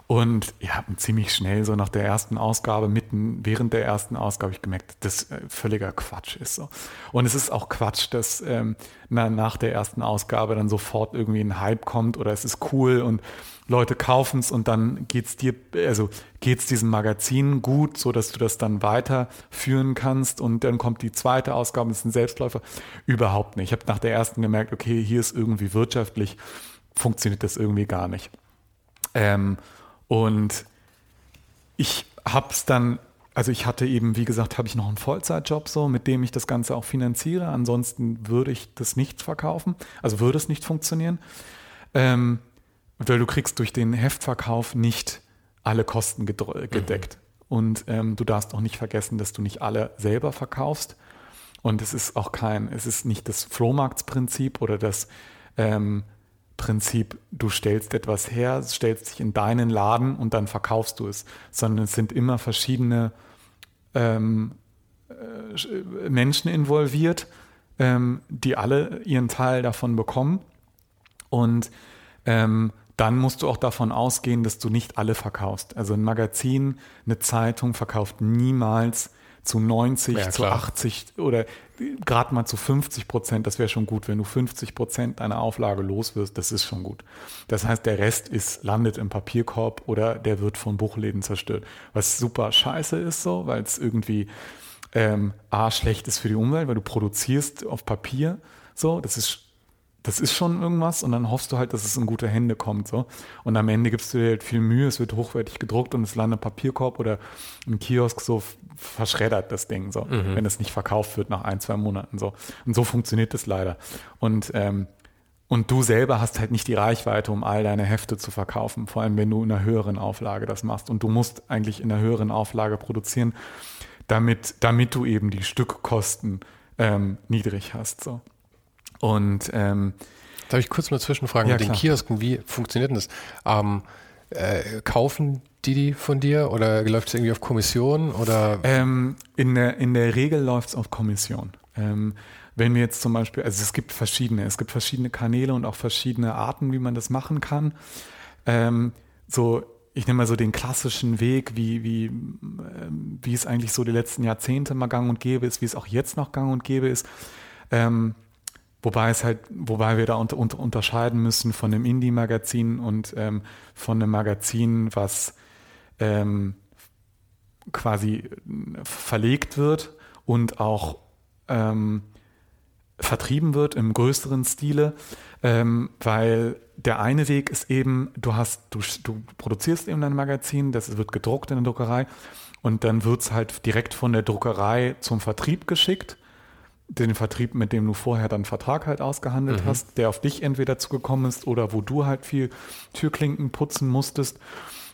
Und ja, ziemlich schnell, so nach der ersten Ausgabe, mitten während der ersten Ausgabe, ich gemerkt, dass das äh, völliger Quatsch ist. So. Und es ist auch Quatsch, dass ähm, na, nach der ersten Ausgabe dann sofort irgendwie ein Hype kommt oder es ist cool und Leute kaufen es und dann geht's dir, also geht's diesem Magazin gut, so dass du das dann weiterführen kannst und dann kommt die zweite Ausgabe, das ist ein Selbstläufer. Überhaupt nicht. Ich habe nach der ersten gemerkt, okay, hier ist irgendwie wirtschaftlich, funktioniert das irgendwie gar nicht. Ähm, und ich habe es dann, also ich hatte eben, wie gesagt, habe ich noch einen Vollzeitjob so, mit dem ich das Ganze auch finanziere. Ansonsten würde ich das nicht verkaufen, also würde es nicht funktionieren. Ähm, weil du kriegst durch den Heftverkauf nicht alle Kosten mhm. gedeckt. Mhm. Und ähm, du darfst auch nicht vergessen, dass du nicht alle selber verkaufst. Und es ist auch kein, es ist nicht das Flohmarktsprinzip oder das ähm, Prinzip, du stellst etwas her, stellst dich in deinen Laden und dann verkaufst du es, sondern es sind immer verschiedene ähm, äh, Menschen involviert, ähm, die alle ihren Teil davon bekommen. Und ähm, dann musst du auch davon ausgehen, dass du nicht alle verkaufst. Also ein Magazin, eine Zeitung verkauft niemals zu 90, ja, zu 80 oder gerade mal zu 50 Prozent. Das wäre schon gut. Wenn du 50 Prozent deiner Auflage los wirst, das ist schon gut. Das heißt, der Rest ist, landet im Papierkorb oder der wird von Buchläden zerstört. Was super scheiße ist so, weil es irgendwie ähm, A, schlecht ist für die Umwelt, weil du produzierst auf Papier. So, das ist das ist schon irgendwas und dann hoffst du halt, dass es in gute Hände kommt. So. Und am Ende gibst du dir halt viel Mühe, es wird hochwertig gedruckt und es landet im Papierkorb oder im Kiosk so verschreddert das Ding, so, mhm. wenn es nicht verkauft wird nach ein, zwei Monaten. So. Und so funktioniert das leider. Und, ähm, und du selber hast halt nicht die Reichweite, um all deine Hefte zu verkaufen, vor allem wenn du in einer höheren Auflage das machst. Und du musst eigentlich in einer höheren Auflage produzieren, damit, damit du eben die Stückkosten ähm, niedrig hast. So. Und ähm, Darf ich kurz mal zwischenfragen ja, mit den klar. Kiosken, wie funktioniert denn das? Ähm, äh, kaufen die die von dir oder läuft es irgendwie auf Kommission? Oder? Ähm, in, der, in der Regel läuft es auf Kommission. Ähm, wenn wir jetzt zum Beispiel, also es gibt verschiedene, es gibt verschiedene Kanäle und auch verschiedene Arten, wie man das machen kann. Ähm, so, ich nehme mal so den klassischen Weg, wie, wie, ähm, wie es eigentlich so die letzten Jahrzehnte mal gang und gäbe ist, wie es auch jetzt noch gang und gäbe ist. Ähm, Wobei es halt, wobei wir da unter, unter, unterscheiden müssen von einem Indie-Magazin und ähm, von einem Magazin, was ähm, quasi verlegt wird und auch ähm, vertrieben wird im größeren Stile, ähm, weil der eine Weg ist eben, du hast, du, du produzierst eben dein Magazin, das wird gedruckt in der Druckerei und dann wird es halt direkt von der Druckerei zum Vertrieb geschickt den Vertrieb, mit dem du vorher dann Vertrag halt ausgehandelt mhm. hast, der auf dich entweder zugekommen ist oder wo du halt viel Türklinken putzen musstest.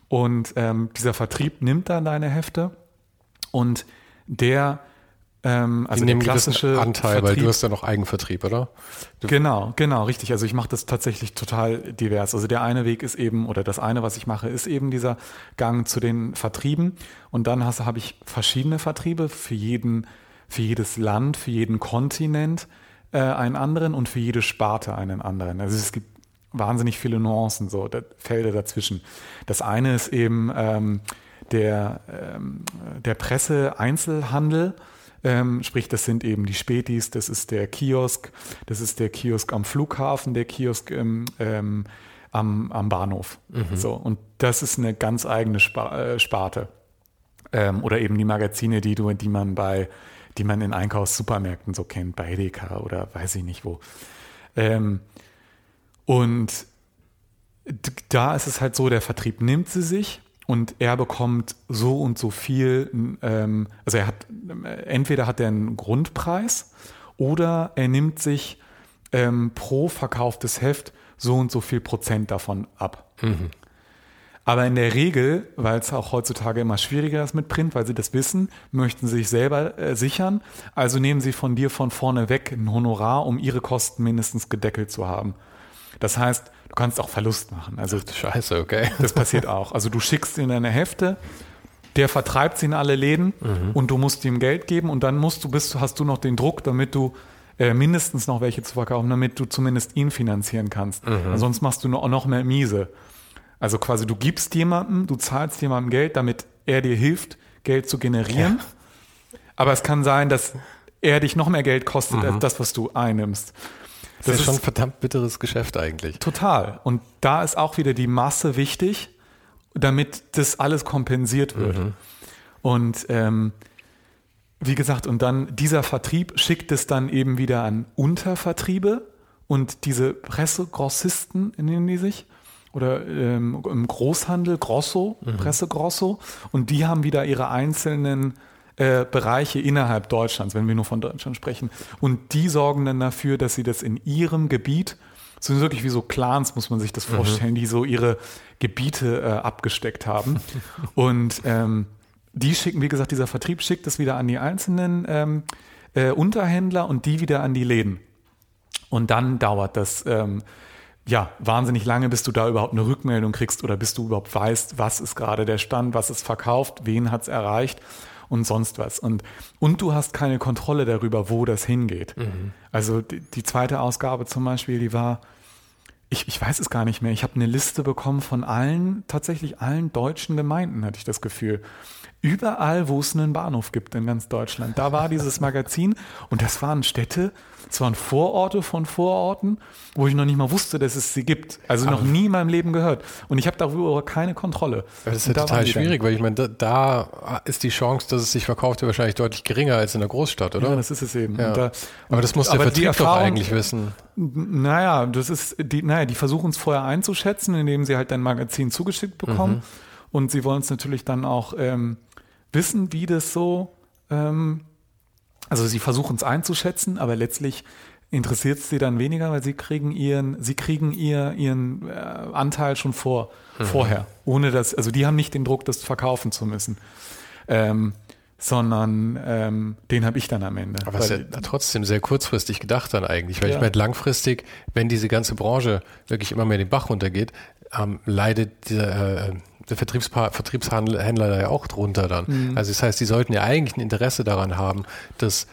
Und ähm, dieser Vertrieb nimmt dann deine Hefte und der ähm, also der klassische Anteil, Vertrieb, weil du hast ja noch Eigenvertrieb, oder? Du genau, genau, richtig. Also ich mache das tatsächlich total divers. Also der eine Weg ist eben, oder das eine, was ich mache, ist eben dieser Gang zu den Vertrieben. Und dann habe ich verschiedene Vertriebe für jeden für jedes Land, für jeden Kontinent äh, einen anderen und für jede Sparte einen anderen. Also es gibt wahnsinnig viele Nuancen, so Felder dazwischen. Das eine ist eben ähm, der, ähm, der Presse-Einzelhandel. Ähm, sprich, das sind eben die Spätis, das ist der Kiosk, das ist der Kiosk am Flughafen, der Kiosk im, ähm, am, am Bahnhof. Mhm. So, und das ist eine ganz eigene Spa äh, Sparte. Ähm, oder eben die Magazine, die, du, die man bei die man in Einkaufssupermärkten so kennt, bei Edeka oder weiß ich nicht wo. Ähm, und da ist es halt so, der Vertrieb nimmt sie sich und er bekommt so und so viel, ähm, also er hat, entweder hat er einen Grundpreis oder er nimmt sich ähm, pro verkauftes Heft so und so viel Prozent davon ab. Mhm. Aber in der Regel, weil es auch heutzutage immer schwieriger ist mit Print, weil sie das wissen, möchten sie sich selber äh, sichern. Also nehmen sie von dir von vorne weg ein Honorar, um ihre Kosten mindestens gedeckelt zu haben. Das heißt, du kannst auch Verlust machen. Also Ach, Scheiße, okay. [LAUGHS] Das passiert auch. Also du schickst in deine Hefte, der vertreibt sie in alle Läden mhm. und du musst ihm Geld geben und dann musst du bist, hast du noch den Druck, damit du äh, mindestens noch welche zu verkaufen, damit du zumindest ihn finanzieren kannst. Mhm. Sonst machst du noch, noch mehr miese. Also quasi du gibst jemandem, du zahlst jemandem Geld, damit er dir hilft, Geld zu generieren. Ja. Aber es kann sein, dass er dich noch mehr Geld kostet mhm. als das, was du einnimmst. Das, das ist schon ein verdammt bitteres Geschäft eigentlich. Total. Und da ist auch wieder die Masse wichtig, damit das alles kompensiert wird. Mhm. Und ähm, wie gesagt, und dann dieser Vertrieb schickt es dann eben wieder an Untervertriebe und diese Pressegrossisten, nennen die sich, oder ähm, im Großhandel, Grosso, mhm. Presse Grosso. Und die haben wieder ihre einzelnen äh, Bereiche innerhalb Deutschlands, wenn wir nur von Deutschland sprechen. Und die sorgen dann dafür, dass sie das in ihrem Gebiet, so sind wirklich wie so Clans, muss man sich das mhm. vorstellen, mhm. die so ihre Gebiete äh, abgesteckt haben. [LAUGHS] Und ähm, die schicken, wie gesagt, dieser Vertrieb schickt das wieder an die einzelnen ähm, äh, Unterhändler und die wieder an die Läden. Und dann dauert das ähm, ja, wahnsinnig lange, bis du da überhaupt eine Rückmeldung kriegst oder bis du überhaupt weißt, was ist gerade der Stand, was ist verkauft, wen hat es erreicht. und sonst was. Und, und du hast keine Kontrolle darüber, wo das hingeht. Mhm. Also die, die, zweite Ausgabe zum Beispiel, die war, ich, ich weiß es gar nicht mehr, ich habe eine Liste bekommen von allen, tatsächlich allen deutschen Gemeinden, hatte ich das Gefühl überall, wo es einen Bahnhof gibt in ganz Deutschland. Da war dieses [LAUGHS] Magazin und das waren Städte, es waren Vororte von Vororten, wo ich noch nicht mal wusste, dass es sie gibt. Also noch nie in meinem Leben gehört. Und ich habe darüber keine Kontrolle. Das ist ja da total schwierig, weil ich meine, da, da, ist die Chance, dass es sich verkauft, wahrscheinlich deutlich geringer als in der Großstadt, oder? Ja, das ist es eben. Ja. Da, aber das muss der Vertrieb doch eigentlich wissen. Naja, das ist die, naja, die versuchen es vorher einzuschätzen, indem sie halt dein Magazin zugeschickt bekommen. Mhm. Und sie wollen es natürlich dann auch ähm, wissen, wie das so, ähm, also sie versuchen es einzuschätzen, aber letztlich interessiert es sie dann weniger, weil sie kriegen ihren, sie kriegen ihr, ihren äh, Anteil schon vor, mhm. vorher, ohne dass, also die haben nicht den Druck, das verkaufen zu müssen. Ähm, sondern ähm, den habe ich dann am Ende. Aber es ist ja trotzdem sehr kurzfristig gedacht dann eigentlich, weil ja. ich meine, langfristig, wenn diese ganze Branche wirklich immer mehr den Bach runtergeht, ähm, leidet äh, der Vertriebshändler da ja auch drunter dann. Mhm. Also das heißt, die sollten ja eigentlich ein Interesse daran haben, dass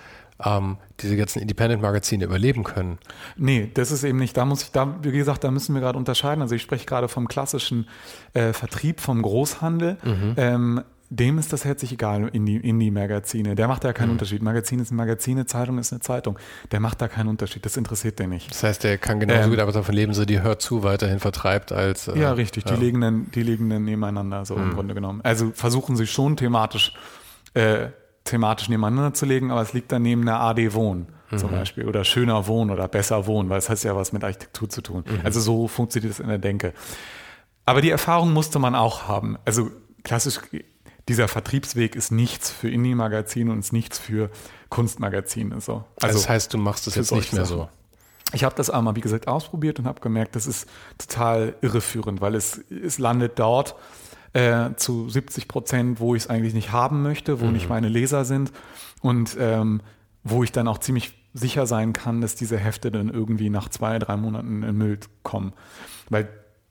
ähm, diese ganzen Independent-Magazine überleben können. Nee, das ist eben nicht. Da muss ich, da, wie gesagt, da müssen wir gerade unterscheiden. Also ich spreche gerade vom klassischen äh, Vertrieb, vom Großhandel. Mhm. Ähm, dem ist das herzlich egal, in die, in die Magazine. Der macht da keinen mhm. Unterschied. Magazin ist ein Magazin, eine Zeitung ist eine Zeitung. Der macht da keinen Unterschied. Das interessiert den nicht. Das heißt, der kann genauso ähm, gut aber davon leben, so die hört zu weiterhin vertreibt als. Äh, ja, richtig. Ja. Die, legen dann, die legen dann nebeneinander, so mhm. im Grunde genommen. Also versuchen sie schon thematisch, äh, thematisch nebeneinander zu legen, aber es liegt dann neben der AD Wohnen mhm. zum Beispiel oder schöner Wohnen oder besser wohnen, weil es hat ja was mit Architektur zu tun. Mhm. Also so funktioniert das in der Denke. Aber die Erfahrung musste man auch haben. Also klassisch dieser Vertriebsweg ist nichts für Indie-Magazine und ist nichts für Kunstmagazine. So. Also, das heißt, du machst es jetzt nicht mehr so. Ich habe das einmal, wie gesagt, ausprobiert und habe gemerkt, das ist total irreführend, weil es, es landet dort äh, zu 70 Prozent, wo ich es eigentlich nicht haben möchte, wo mhm. nicht meine Leser sind und ähm, wo ich dann auch ziemlich sicher sein kann, dass diese Hefte dann irgendwie nach zwei, drei Monaten in Müll kommen. Weil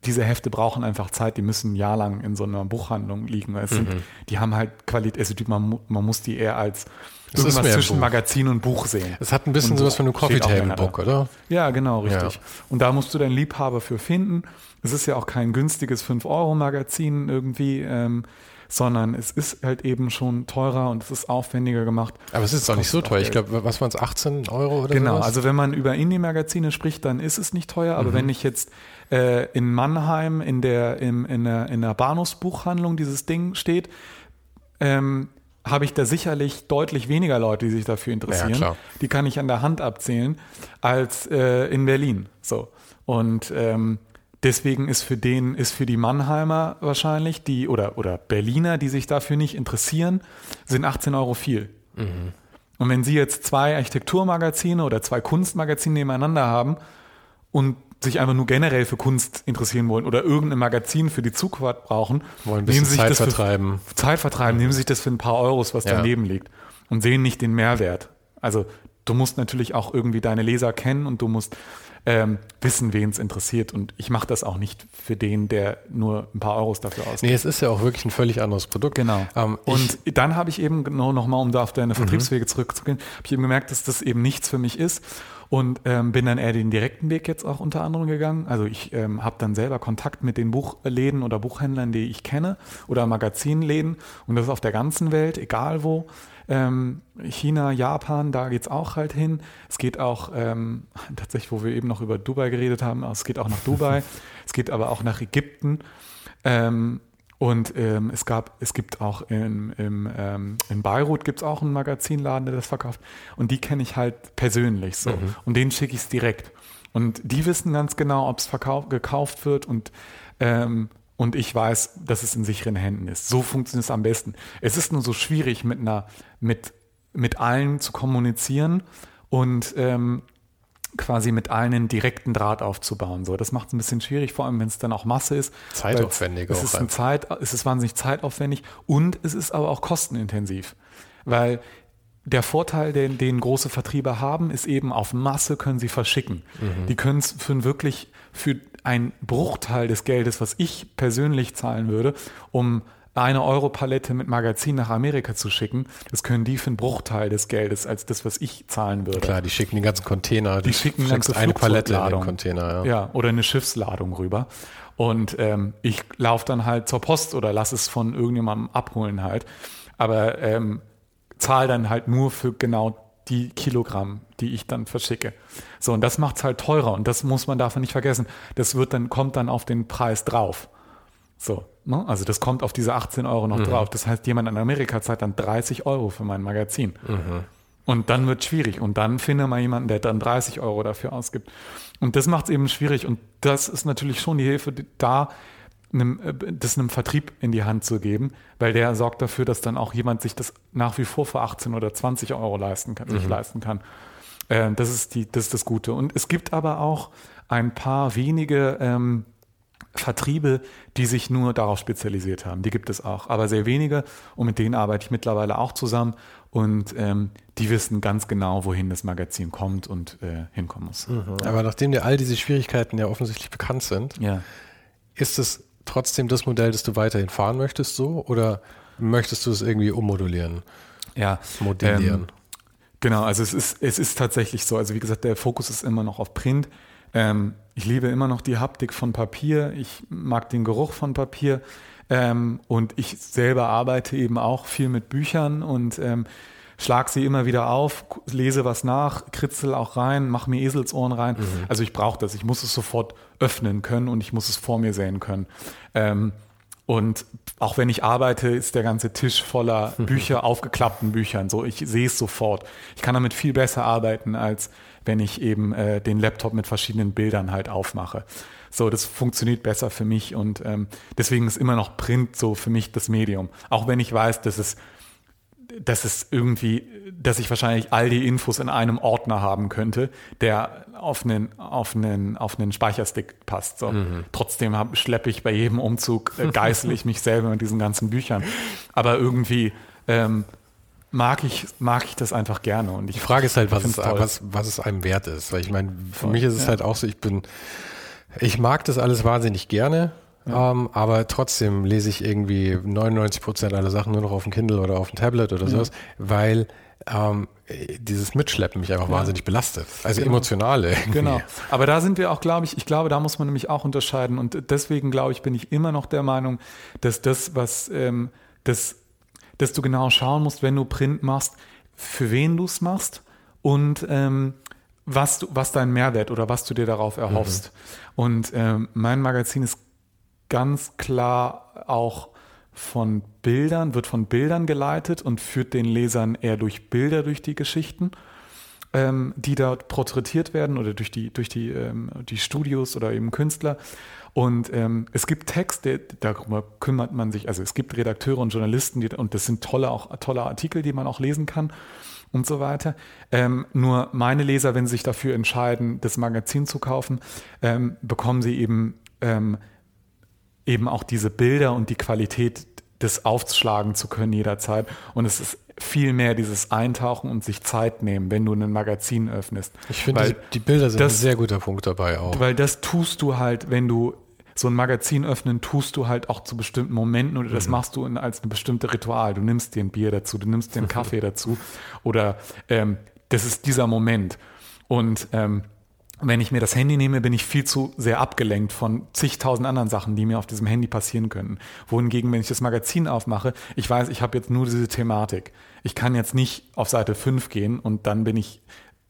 diese Hefte brauchen einfach Zeit, die müssen ein Jahr lang in so einer Buchhandlung liegen. Es mhm. sind, die haben halt Qualität, also die, man, man muss die eher als das irgendwas zwischen Magazin und Buch sehen. Es hat ein bisschen und sowas von einem Coffee Table Book, oder? Ja, genau, richtig. Ja. Und da musst du deinen Liebhaber für finden. Es ist ja auch kein günstiges 5-Euro-Magazin irgendwie. Ähm, sondern es ist halt eben schon teurer und es ist aufwendiger gemacht. Aber es ist auch nicht so teuer. Ich glaube, was waren es, 18 Euro oder Genau, sowas? also wenn man über Indie-Magazine spricht, dann ist es nicht teuer. Aber mhm. wenn ich jetzt äh, in Mannheim in der, im, in der, in der Bahnhofsbuchhandlung dieses Ding steht, ähm, habe ich da sicherlich deutlich weniger Leute, die sich dafür interessieren. Ja, die kann ich an der Hand abzählen, als äh, in Berlin. So. Und ähm, Deswegen ist für den, ist für die Mannheimer wahrscheinlich, die, oder, oder Berliner, die sich dafür nicht interessieren, sind 18 Euro viel. Mhm. Und wenn Sie jetzt zwei Architekturmagazine oder zwei Kunstmagazine nebeneinander haben und sich einfach nur generell für Kunst interessieren wollen oder irgendein Magazin für die Zugfahrt brauchen, wollen ein bisschen nehmen sich Zeit das vertreiben. Für, Zeit vertreiben, nehmen sich das für ein paar Euros, was ja. daneben liegt und sehen nicht den Mehrwert. Also du musst natürlich auch irgendwie deine Leser kennen und du musst ähm, wissen, wen es interessiert. Und ich mache das auch nicht für den, der nur ein paar Euros dafür ausgibt. Nee, es ist ja auch wirklich ein völlig anderes Produkt. Genau. Ähm, und dann habe ich eben genau nochmal, um da auf deine mhm. Vertriebswege mhm. zurückzugehen, habe ich eben gemerkt, dass das eben nichts für mich ist und ähm, bin dann eher den direkten Weg jetzt auch unter anderem gegangen. Also ich ähm, habe dann selber Kontakt mit den Buchläden oder Buchhändlern, die ich kenne oder Magazinläden und das auf der ganzen Welt, egal wo. Ähm, China, Japan, da geht's auch halt hin. Es geht auch ähm, [LAUGHS] tatsächlich, wo wir eben noch über Dubai geredet haben, es geht auch nach Dubai. [LAUGHS] es geht aber auch nach Ägypten. Ähm, und ähm, es gab, es gibt auch in, im, ähm, in Beirut gibt es auch einen Magazinladen, der das verkauft. Und die kenne ich halt persönlich so. Mhm. Und denen schicke ich es direkt. Und die wissen ganz genau, ob es gekauft wird und ähm, und ich weiß, dass es in sicheren Händen ist. So funktioniert es am besten. Es ist nur so schwierig, mit einer, mit, mit allen zu kommunizieren und ähm, quasi mit allen einen direkten Draht aufzubauen. So, das macht es ein bisschen schwierig, vor allem wenn es dann auch Masse ist. Zeitaufwendig es, es ist ein Zeit, es ist wahnsinnig zeitaufwendig und es ist aber auch kostenintensiv. Weil der Vorteil, den, den große Vertriebe haben, ist eben auf Masse können sie verschicken. Mhm. Die können es für wirklich für ein Bruchteil des Geldes, was ich persönlich zahlen würde, um eine Euro-Palette mit Magazin nach Amerika zu schicken, das können die für einen Bruchteil des Geldes als das, was ich zahlen würde. Klar, die schicken die ganzen Container. Die schicken ganze eine Palette in den. Container. Ja. Ja, oder eine Schiffsladung rüber. Und ähm, ich laufe dann halt zur Post oder lass es von irgendjemandem abholen halt. Aber ähm, zahle dann halt nur für genau die Kilogramm, die ich dann verschicke. So, und das macht's halt teurer und das muss man davon nicht vergessen. Das wird dann, kommt dann auf den Preis drauf. So? Also das kommt auf diese 18 Euro noch drauf. Das heißt, jemand in Amerika zahlt dann 30 Euro für mein Magazin. Und dann wird schwierig. Und dann finde mal jemanden, der dann 30 Euro dafür ausgibt. Und das macht es eben schwierig. Und das ist natürlich schon die Hilfe, da einem, äh, das einem Vertrieb in die Hand zu geben, weil der sorgt dafür, dass dann auch jemand sich das nach wie vor für 18 oder 20 Euro leisten kann, sich leisten kann. Äh, das, ist die, das ist das Gute. Und es gibt aber auch ein paar wenige ähm, Vertriebe, die sich nur darauf spezialisiert haben. Die gibt es auch, aber sehr wenige. Und mit denen arbeite ich mittlerweile auch zusammen. Und ähm, die wissen ganz genau, wohin das Magazin kommt und äh, hinkommen muss. Aber nachdem dir all diese Schwierigkeiten ja offensichtlich bekannt sind, Ja. ist es trotzdem das Modell, das du weiterhin fahren möchtest, so? Oder möchtest du es irgendwie ummodulieren, Ja. modellieren? Ähm, Genau, also es ist, es ist tatsächlich so. Also wie gesagt, der Fokus ist immer noch auf Print. Ähm, ich liebe immer noch die Haptik von Papier. Ich mag den Geruch von Papier. Ähm, und ich selber arbeite eben auch viel mit Büchern und ähm, schlag sie immer wieder auf, lese was nach, kritzel auch rein, mache mir Eselsohren rein. Also ich brauche das. Ich muss es sofort öffnen können und ich muss es vor mir sehen können. Ähm, und auch wenn ich arbeite, ist der ganze Tisch voller [LAUGHS] Bücher, aufgeklappten Büchern. So, ich sehe es sofort. Ich kann damit viel besser arbeiten, als wenn ich eben äh, den Laptop mit verschiedenen Bildern halt aufmache. So, das funktioniert besser für mich und ähm, deswegen ist immer noch Print so für mich das Medium. Auch wenn ich weiß, dass es dass es irgendwie, dass ich wahrscheinlich all die Infos in einem Ordner haben könnte, der auf einen, auf einen, auf einen Speicherstick passt. So. Trotzdem hab, schleppe ich bei jedem Umzug, äh, [LAUGHS] geißel ich mich selber mit diesen ganzen Büchern. Aber irgendwie ähm, mag, ich, mag ich das einfach gerne. Und ich Die Frage ist halt, was es, was, was es einem wert ist. Weil ich meine, für Voll, mich ist es ja. halt auch so, ich bin, ich mag das alles wahnsinnig gerne, ähm, aber trotzdem lese ich irgendwie 99 Prozent aller Sachen nur noch auf dem Kindle oder auf dem Tablet oder sowas, weil ähm, dieses Mitschleppen mich einfach wahnsinnig belastet. Also Genau. emotional irgendwie. Genau. Aber da sind wir auch, glaube ich, ich glaube, da muss man nämlich auch unterscheiden. Und deswegen, glaube ich, bin ich immer noch der Meinung, dass das, was, ähm, das, dass du genau schauen musst, wenn du Print machst, für wen du es machst und ähm, was, du, was dein Mehrwert oder was du dir darauf erhoffst. Und ähm, mein Magazin ist ganz klar auch von Bildern, wird von Bildern geleitet und führt den Lesern eher durch Bilder durch die Geschichten ähm, die dort porträtiert werden oder durch die, durch die, ähm, die Studios oder eben Künstler. Und ähm, es gibt Texte, darüber kümmert man sich, also es gibt Redakteure und Journalisten, die, und das sind tolle, auch tolle Artikel, die man auch lesen kann und so weiter. Ähm, nur meine Leser, wenn sie sich dafür entscheiden, das Magazin zu kaufen, ähm, bekommen sie eben ähm, eben auch diese Bilder und die Qualität des aufschlagen zu können jederzeit. Und es ist viel mehr dieses Eintauchen und sich Zeit nehmen, wenn du ein Magazin öffnest. Ich finde, die, Bilder sind das- ein sehr guter Punkt dabei auch. weil das tust du halt, wenn du so ein Magazin öffnen, tust du halt auch zu bestimmten Momenten oder das machst du in, als ein bestimmte Ritual. Du nimmst dir ein Bier dazu, du nimmst dir einen [LAUGHS] Kaffee dazu oder ähm, das ist dieser Moment. Und ähm, wenn ich mir das Handy nehme, bin ich viel zu sehr abgelenkt von zigtausend anderen Sachen, die mir auf diesem Handy passieren könnten. Wohingegen, wenn ich das Magazin aufmache, ich weiß, ich habe jetzt nur diese Thematik. Ich kann jetzt nicht auf Seite 5 gehen und dann bin ich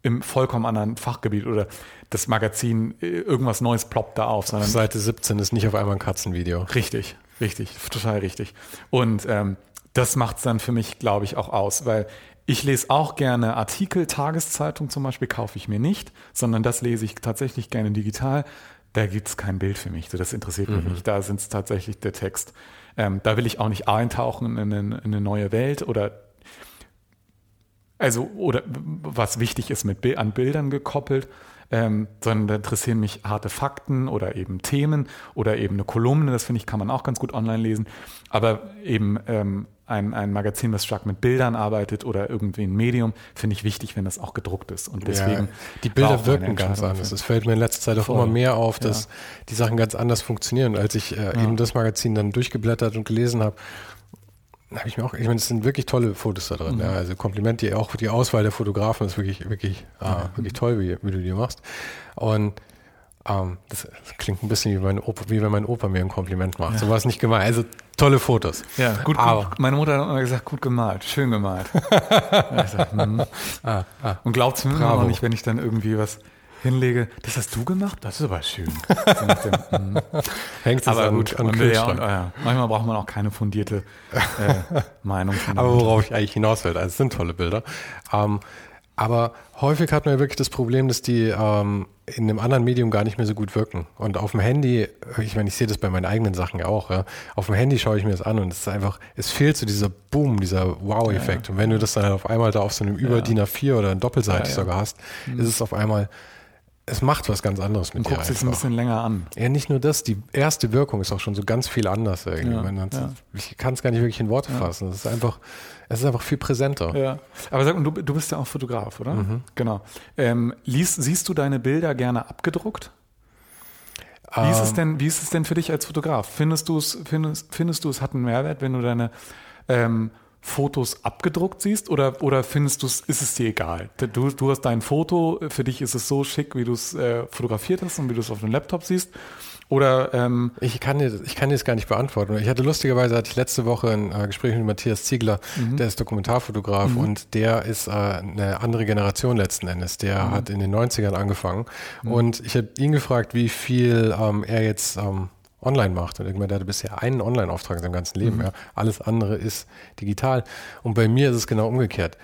im vollkommen anderen Fachgebiet oder das Magazin, äh, irgendwas Neues ploppt da auf, Auf sondern Seite 17 ist nicht auf einmal ein Katzenvideo. Richtig, richtig, total richtig. Und ähm, das macht es dann für mich, glaube ich, auch aus, weil ich lese auch gerne Artikel, Tageszeitung zum Beispiel kaufe ich mir nicht, sondern das lese ich tatsächlich gerne digital. Da gibt es kein Bild für mich, das interessiert mich nicht. Da sind es tatsächlich der Text. Ähm, da will ich auch nicht eintauchen in eine, in eine neue Welt oder also oder was wichtig ist mit an Bildern gekoppelt, ähm, sondern da interessieren mich harte Fakten oder eben Themen oder eben eine Kolumne, das finde ich, kann man auch ganz gut online lesen, aber eben ähm, ein, ein Magazin, das stark mit Bildern arbeitet oder irgendwie ein Medium, finde ich wichtig, wenn das auch gedruckt ist und deswegen ja, die Bilder wirken ganz anders. Es fällt mir in letzter Zeit auch Voll. immer mehr auf, dass Ja. die Sachen ganz anders funktionieren. Als ich äh, eben das Magazin dann durchgeblättert und gelesen habe, habe ich mir auch, ich meine, es sind wirklich tolle Fotos da drin. Mhm. Ja, also Kompliment, die auch die Auswahl der Fotografen ist wirklich, wirklich, äh, wirklich toll, wie, wie du die machst. Und ähm, das, das, klingt ein bisschen wie, mein Opa, wie wenn mein Opa mir ein Kompliment macht. Ja. So war es nicht gemeint. Also tolle Fotos. Ja, gut, gut. Meine Mutter hat immer gesagt, gut gemalt, schön gemalt. sag, [LAUGHS] hm. ah, ah, Und glaubt es mir immer noch nicht, wenn ich dann irgendwie was hinlege, das hast du gemacht? Das ist aber schön. [LAUGHS] hm. Hängt es aber an, gut, an ja, und, ja, Manchmal braucht man auch keine fundierte äh, [LAUGHS] Meinung. aber worauf ich eigentlich hinaus will, also es sind tolle Bilder. Ähm, aber häufig hat man ja wirklich das Problem, dass die ähm, in einem anderen Medium gar nicht mehr so gut wirken. Und auf dem Handy, ich meine, ich sehe das bei meinen eigenen Sachen ja auch, ja. auf dem Handy schaue ich mir das an und es ist einfach, es fehlt so dieser Boom, dieser Wow-Effekt. Ja. Und wenn du das dann auf einmal da auf so einem über DIN A4 oder ein Doppelseite sogar hast, mhm. ist es auf einmal es macht was ganz anderes mit du dir. Du guckst es ein bisschen länger an. Ja, nicht nur das, die erste Wirkung ist auch schon so ganz viel anders irgendwie. Ja, ja. Ich kann es gar nicht wirklich in Worte ja. fassen. Es ist einfach, es ist einfach viel präsenter. Ja. Aber sag mal, du, du bist ja auch Fotograf, oder? Mhm. Genau. Ähm, liest, siehst du deine Bilder gerne abgedruckt? Wie ist, es ähm. denn, wie ist es denn für dich als Fotograf? Findest du es, findest, findest du es hat einen Mehrwert, wenn du deine ähm, Fotos abgedruckt siehst oder, oder findest du es, ist es dir egal? Du, du hast dein Foto, für dich ist es so schick, wie du es äh, fotografiert hast und wie du es auf dem Laptop siehst. Oder ähm ich kann dir, ich kann dir das gar nicht beantworten. Ich hatte lustigerweise hatte ich letzte Woche ein äh, Gespräch mit Matthias Ziegler, mhm. der ist Dokumentarfotograf mhm. und der ist äh, eine andere Generation letzten Endes. Der mhm. hat in den 90ern angefangen mhm. und ich habe ihn gefragt, wie viel ähm, er jetzt ähm, online macht. Und irgendwann, der hatte bisher einen Online-Auftrag in seinem ganzen Leben. Mhm. Ja. Alles andere ist digital. Und bei mir ist es genau umgekehrt.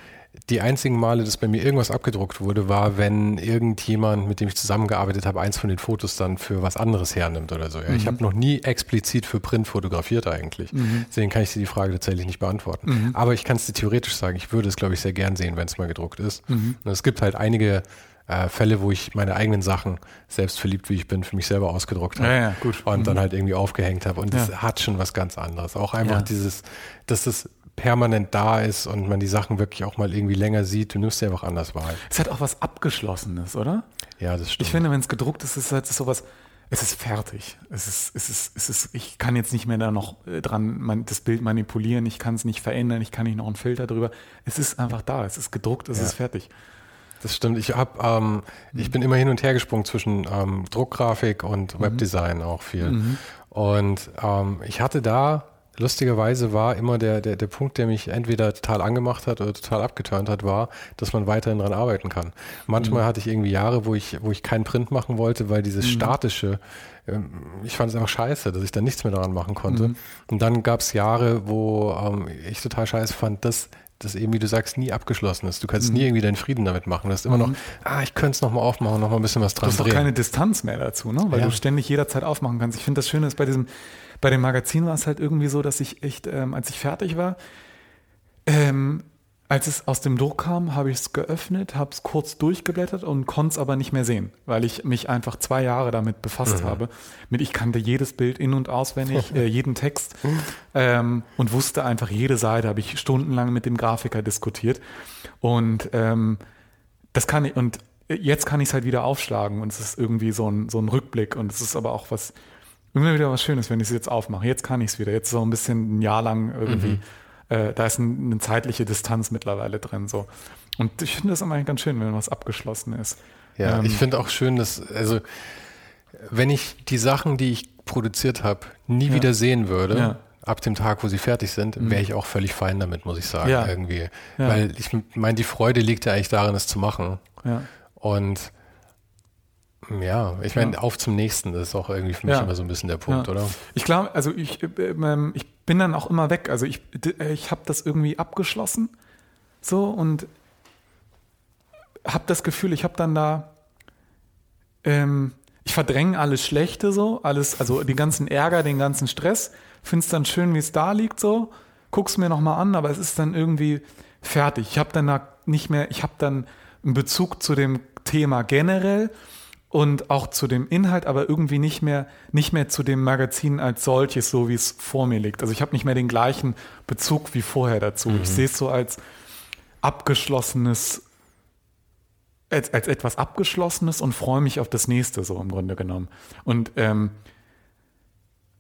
Die einzigen Male, dass bei mir irgendwas abgedruckt wurde, war, wenn irgendjemand, mit dem ich zusammengearbeitet habe, eins von den Fotos dann für was anderes hernimmt oder so. Ja. Mhm. Ich habe noch nie explizit für Print fotografiert eigentlich. Mhm. Deswegen kann ich dir die Frage tatsächlich nicht beantworten. Mhm. Aber ich kann es dir theoretisch sagen, ich würde es, glaube ich, sehr gern sehen, wenn es mal gedruckt ist. Mhm. Und es gibt halt einige äh, Fälle, wo ich meine eigenen Sachen, selbst verliebt wie ich bin, für mich selber ausgedruckt habe. Ja, ja, und mhm. dann halt irgendwie aufgehängt habe. Und das ja. hat schon was ganz anderes. Auch einfach dieses, dass es permanent da ist und man die Sachen wirklich auch mal irgendwie länger sieht. Du nimmst sie einfach anders wahr. Es hat auch was Abgeschlossenes, oder? Ja, das stimmt. Ich finde, wenn es gedruckt ist, ist es halt sowas, es ist fertig. Es ist, es ist, es ist, ich kann jetzt nicht mehr da noch äh, dran man, das Bild manipulieren, ich kann es nicht verändern, ich kann nicht noch einen Filter drüber. Es ist einfach da, es ist gedruckt, es ja. ist fertig. Das stimmt. Ich hab, ähm, ich bin immer hin und her gesprungen zwischen ähm, Druckgrafik und mhm. Webdesign auch viel. Mhm. Und ähm, ich hatte da lustigerweise war immer der, der, der Punkt, der mich entweder total angemacht hat oder total abgeturnt hat, war, dass man weiterhin dran arbeiten kann. Manchmal mhm. hatte ich irgendwie Jahre, wo ich, wo ich keinen Print machen wollte, weil dieses mhm. statische, ähm, ich fand es einfach scheiße, dass ich da nichts mehr daran machen konnte. Mhm. Und dann gab es Jahre, wo ähm, ich total scheiße fand, dass das eben, wie du sagst, nie abgeschlossen ist. Du kannst mhm. nie irgendwie deinen Frieden damit machen. Du hast immer noch, mhm. ah, ich könnte es nochmal aufmachen, nochmal ein bisschen was dran Du hast drehen. keine Distanz mehr dazu, ne? weil ja. du ständig jederzeit aufmachen kannst. Ich finde das Schöne ist bei diesem, bei dem Magazin war es halt irgendwie so, dass ich echt, ähm, als ich fertig war, ähm, als es aus dem Druck kam, habe ich es geöffnet, habe es kurz durchgeblättert und konnte es aber nicht mehr sehen, weil ich mich einfach zwei Jahre damit befasst mhm. habe. Mit ich kannte jedes Bild in- und auswendig, [LAUGHS] äh, jeden Text ähm, und wusste einfach jede Seite, habe ich stundenlang mit dem Grafiker diskutiert. Und ähm, das kann ich, und jetzt kann ich es halt wieder aufschlagen und es ist irgendwie so ein, so ein Rückblick und es ist aber auch was, immer wieder was Schönes, wenn ich es jetzt aufmache. Jetzt kann ich es wieder. Jetzt so ein bisschen ein Jahr lang irgendwie. Mhm äh, da ist ein, eine zeitliche Distanz mittlerweile drin. So. Und ich finde das immer ganz schön, wenn was abgeschlossen ist. Ja, ähm, ich finde auch schön, dass, also wenn ich die Sachen, die ich produziert habe, nie ja. wieder sehen würde, ja. ab dem Tag, wo sie fertig sind, mhm. wäre ich auch völlig fein damit, muss ich sagen, ja. irgendwie. Weil ich meine, die Freude liegt ja eigentlich darin, es zu machen. Und ja, ich meine, auf zum nächsten, das ist auch irgendwie für mich immer so ein bisschen der Punkt, oder? Ich glaube, also ich, ähm, ich bin dann auch immer weg. Also ich, ich habe das irgendwie abgeschlossen so und habe das Gefühl, ich habe dann da, ähm, ich verdränge alles Schlechte so, alles, also den ganzen Ärger, den ganzen Stress, finde es dann schön, wie es da liegt so, guck's mir nochmal an, aber es ist dann irgendwie fertig. Ich habe dann da nicht mehr, ich habe dann einen Bezug zu dem Thema generell und auch zu dem Inhalt, aber irgendwie nicht mehr, nicht mehr zu dem Magazin als solches, so wie es vor mir liegt. Also ich habe nicht mehr den gleichen Bezug wie vorher dazu. Mhm. Ich sehe es so als abgeschlossenes, als, als etwas Abgeschlossenes und freue mich auf das nächste, so im Grunde genommen. Und ähm,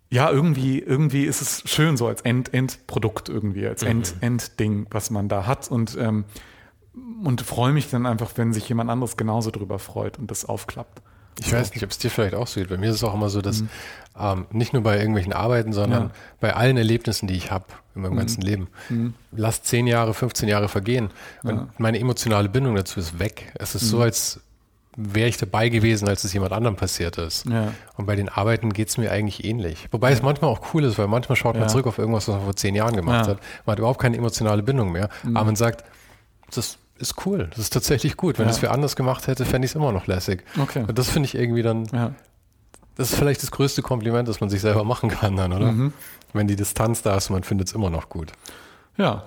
ja, irgendwie, irgendwie ist es schön so als End, Endprodukt irgendwie, als End, Mhm. Endding, was man da hat und, ähm, und freue mich dann einfach, wenn sich jemand anderes genauso drüber freut und das aufklappt. Ich weiß nicht, ob es dir vielleicht auch so geht. Bei mir ist es auch immer so, dass ähm, nicht nur bei irgendwelchen Arbeiten, sondern Ja. bei allen Erlebnissen, die ich habe in meinem ganzen Leben, lass 10 Jahre, 15 Jahre vergehen und Ja. meine emotionale Bindung dazu ist weg. Es ist so, als wäre ich dabei gewesen, als es jemand anderem passiert ist. Ja. Und bei den Arbeiten geht es mir eigentlich ähnlich. Wobei es manchmal auch cool ist, weil manchmal schaut man Ja. zurück auf irgendwas, was man vor zehn Jahren gemacht Ja. hat. Man hat überhaupt keine emotionale Bindung mehr. Aber man sagt, das ist cool, das ist tatsächlich gut. Wenn Ja. das wer anders gemacht hätte, fände ich es immer noch lässig. Okay. Und das finde ich irgendwie dann, Ja. das ist vielleicht das größte Kompliment, das man sich selber machen kann dann, oder? Mhm. Wenn die Distanz da ist, man findet es immer noch gut. Ja,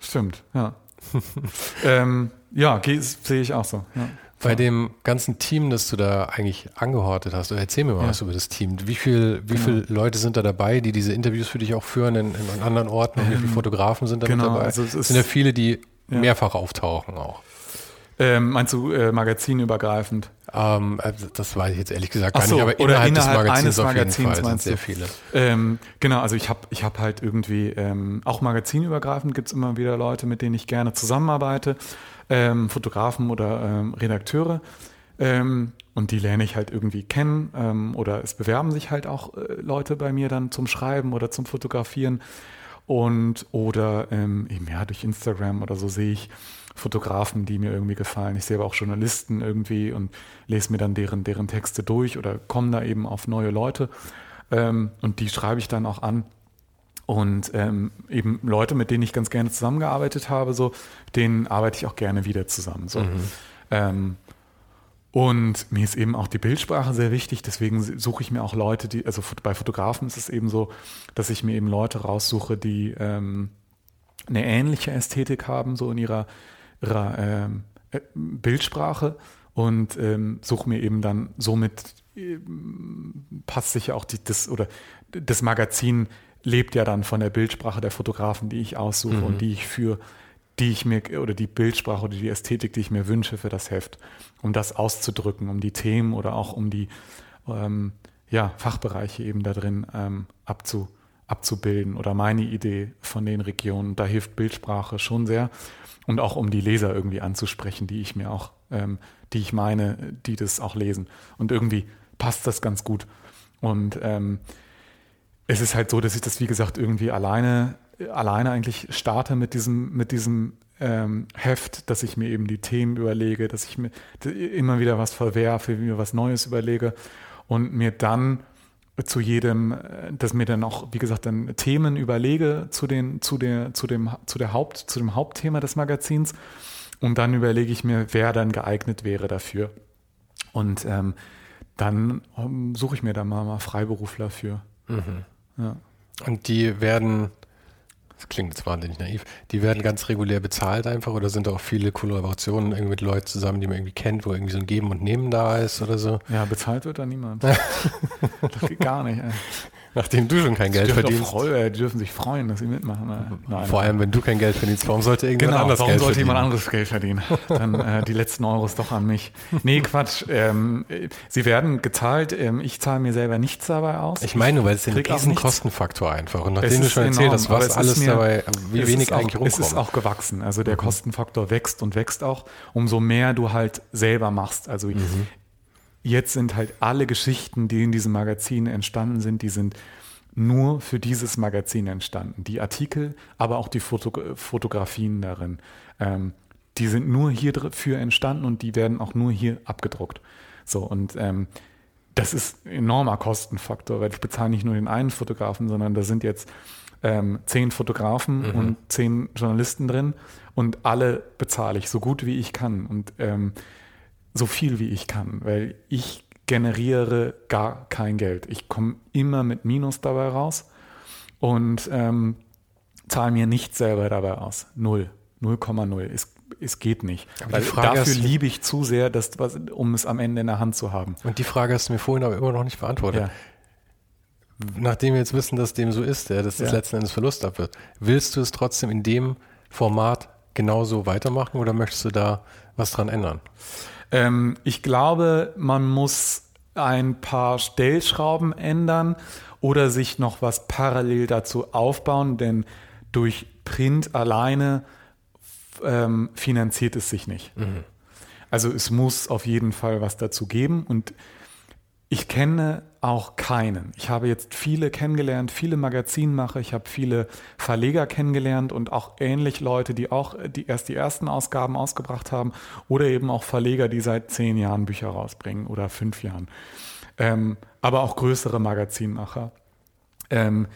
stimmt, ja. [LAUGHS] ähm, ja, sehe ich auch so. Ja. Bei dem ganzen Team, das du da eigentlich angehortet hast, erzähl mir mal Ja. was über das Team. Wie viel, wie viele Leute sind da dabei, die diese Interviews für dich auch führen in, in anderen Orten? Und wie viele Fotografen sind da genau, mit dabei? also es sind ja viele, die Ja. mehrfach auftauchen auch. Ähm, meinst du äh, magazinübergreifend? Ähm, äh, das weiß ich jetzt ehrlich gesagt gar so, nicht, aber oder innerhalb, des innerhalb Magazins eines auf jeden Magazins Fall sind sehr viele. Ähm, genau, also ich habe ich hab halt irgendwie, ähm, auch magazinübergreifend gibt es immer wieder Leute, mit denen ich gerne zusammenarbeite, ähm, Fotografen oder ähm, Redakteure. Und die lerne ich halt irgendwie kennen oder es bewerben sich halt auch äh, Leute bei mir dann zum Schreiben oder zum Fotografieren. Und oder ähm, eben ja durch Instagram oder so sehe ich Fotografen, die mir irgendwie gefallen. Ich sehe aber auch Journalisten irgendwie und lese mir dann deren, deren Texte durch oder komme da eben auf neue Leute. Ähm, und die schreibe ich dann auch an. Und ähm, eben Leute, mit denen ich ganz gerne zusammengearbeitet habe, so, denen arbeite ich auch gerne wieder zusammen. So. Ähm, und mir ist eben auch die Bildsprache sehr wichtig, deswegen suche ich mir auch Leute, die, also bei Fotografen ist es eben so, dass ich mir eben Leute raussuche, die ähm, eine ähnliche Ästhetik haben, so in ihrer, ihrer ähm, äh, Bildsprache. Und ähm, suche mir eben dann somit ähm, passt sich ja auch die, das oder das Magazin lebt ja dann von der Bildsprache der Fotografen, die ich aussuche und die ich für die ich mir oder die Bildsprache oder die Ästhetik, die ich mir wünsche für das Heft, um das auszudrücken, um die Themen oder auch um die ähm, ja, Fachbereiche eben da drin ähm, abzu, abzubilden oder meine Idee von den Regionen. Da hilft Bildsprache schon sehr und auch um die Leser irgendwie anzusprechen, die ich mir auch, ähm, die ich meine, die das auch lesen. Und irgendwie passt das ganz gut. Und ähm, es ist halt so, dass ich das, wie gesagt, irgendwie alleine, alleine eigentlich starte mit diesem, mit diesem ähm, Heft, dass ich mir eben die Themen überlege, dass ich mir immer wieder was verwerfe, mir was Neues überlege und mir dann zu jedem, äh, dass mir dann auch, wie gesagt, dann Themen überlege zu den, zu der, zu dem, zu der Haupt, zu dem Hauptthema des Magazins und dann überlege ich mir, wer dann geeignet wäre dafür. Und ähm, dann ähm, suche ich mir da mal, mal Freiberufler für. Ja. Und die werden, das klingt jetzt wahnsinnig naiv, die werden ganz regulär bezahlt einfach oder sind da auch viele Kollaborationen irgendwie mit Leuten zusammen, die man irgendwie kennt, wo irgendwie so ein Geben und Nehmen da ist oder so? Ja, bezahlt wird da niemand. [LAUGHS] das geht gar nicht. Ey. Nachdem du schon kein Geld verdienst. freu, äh, die dürfen sich freuen, dass sie mitmachen. Nein, Vor allem, wenn du kein Geld verdienst, warum sollte irgendjemand Genau, anders warum Geld sollte verdienen? jemand anderes Geld verdienen? Dann äh, die letzten Euros doch an mich. Nee, Quatsch. Ähm, äh, sie werden gezahlt. Ähm, ich zahle mir selber nichts dabei aus. Ich meine, weil es ist ein krieg auch riesen. Kostenfaktor einfach. Und nachdem du schon erzählt hast, was alles mir- dabei, wie wenig auch, eigentlich Es ist rumkommt. auch gewachsen. Also der Kostenfaktor wächst und wächst auch, umso mehr du halt selber machst. Also Mhm. Jetzt sind halt alle Geschichten, die in diesem Magazin entstanden sind, die sind nur für dieses Magazin entstanden. Die Artikel, aber auch die Foto Fotografien darin. Ähm, die sind nur hierfür entstanden und die werden auch nur hier abgedruckt. So, und ähm, das ist ein enormer Kostenfaktor, weil ich bezahle nicht nur den einen Fotografen, sondern da sind jetzt ähm, zehn Fotografen und zehn Journalisten drin und alle bezahle ich so gut wie ich kann und ähm, so viel wie ich kann, weil ich generiere gar kein Geld. Ich komme immer mit Minus dabei raus und ähm, zahle mir nichts selber dabei aus. Null. 0,0. Es, es geht nicht. Aber Frage dafür liebe ich zu sehr, das, was, um es am Ende in der Hand zu haben. Und die Frage hast du mir vorhin aber immer noch nicht beantwortet. Nachdem wir jetzt wissen, dass dem so ist, ja, dass das Ja. letzten Endes Verlust ab wird, willst du es trotzdem in dem Format genauso weitermachen oder möchtest du da was dran ändern? Ähm, ich glaube, man muss ein paar Stellschrauben ändern oder sich noch was parallel dazu aufbauen, denn durch Print alleine ähm, finanziert es sich nicht. Mhm. Also es muss auf jeden Fall was dazu geben und ich kenne auch keinen. Ich habe jetzt viele kennengelernt, viele Magazinmacher, ich habe viele Verleger kennengelernt und auch ähnlich Leute, die auch die erst die ersten Ausgaben ausgebracht haben oder eben auch Verleger, die seit zehn Jahren Bücher rausbringen oder fünf Jahren. Ähm, aber auch größere Magazinmacher. Ähm,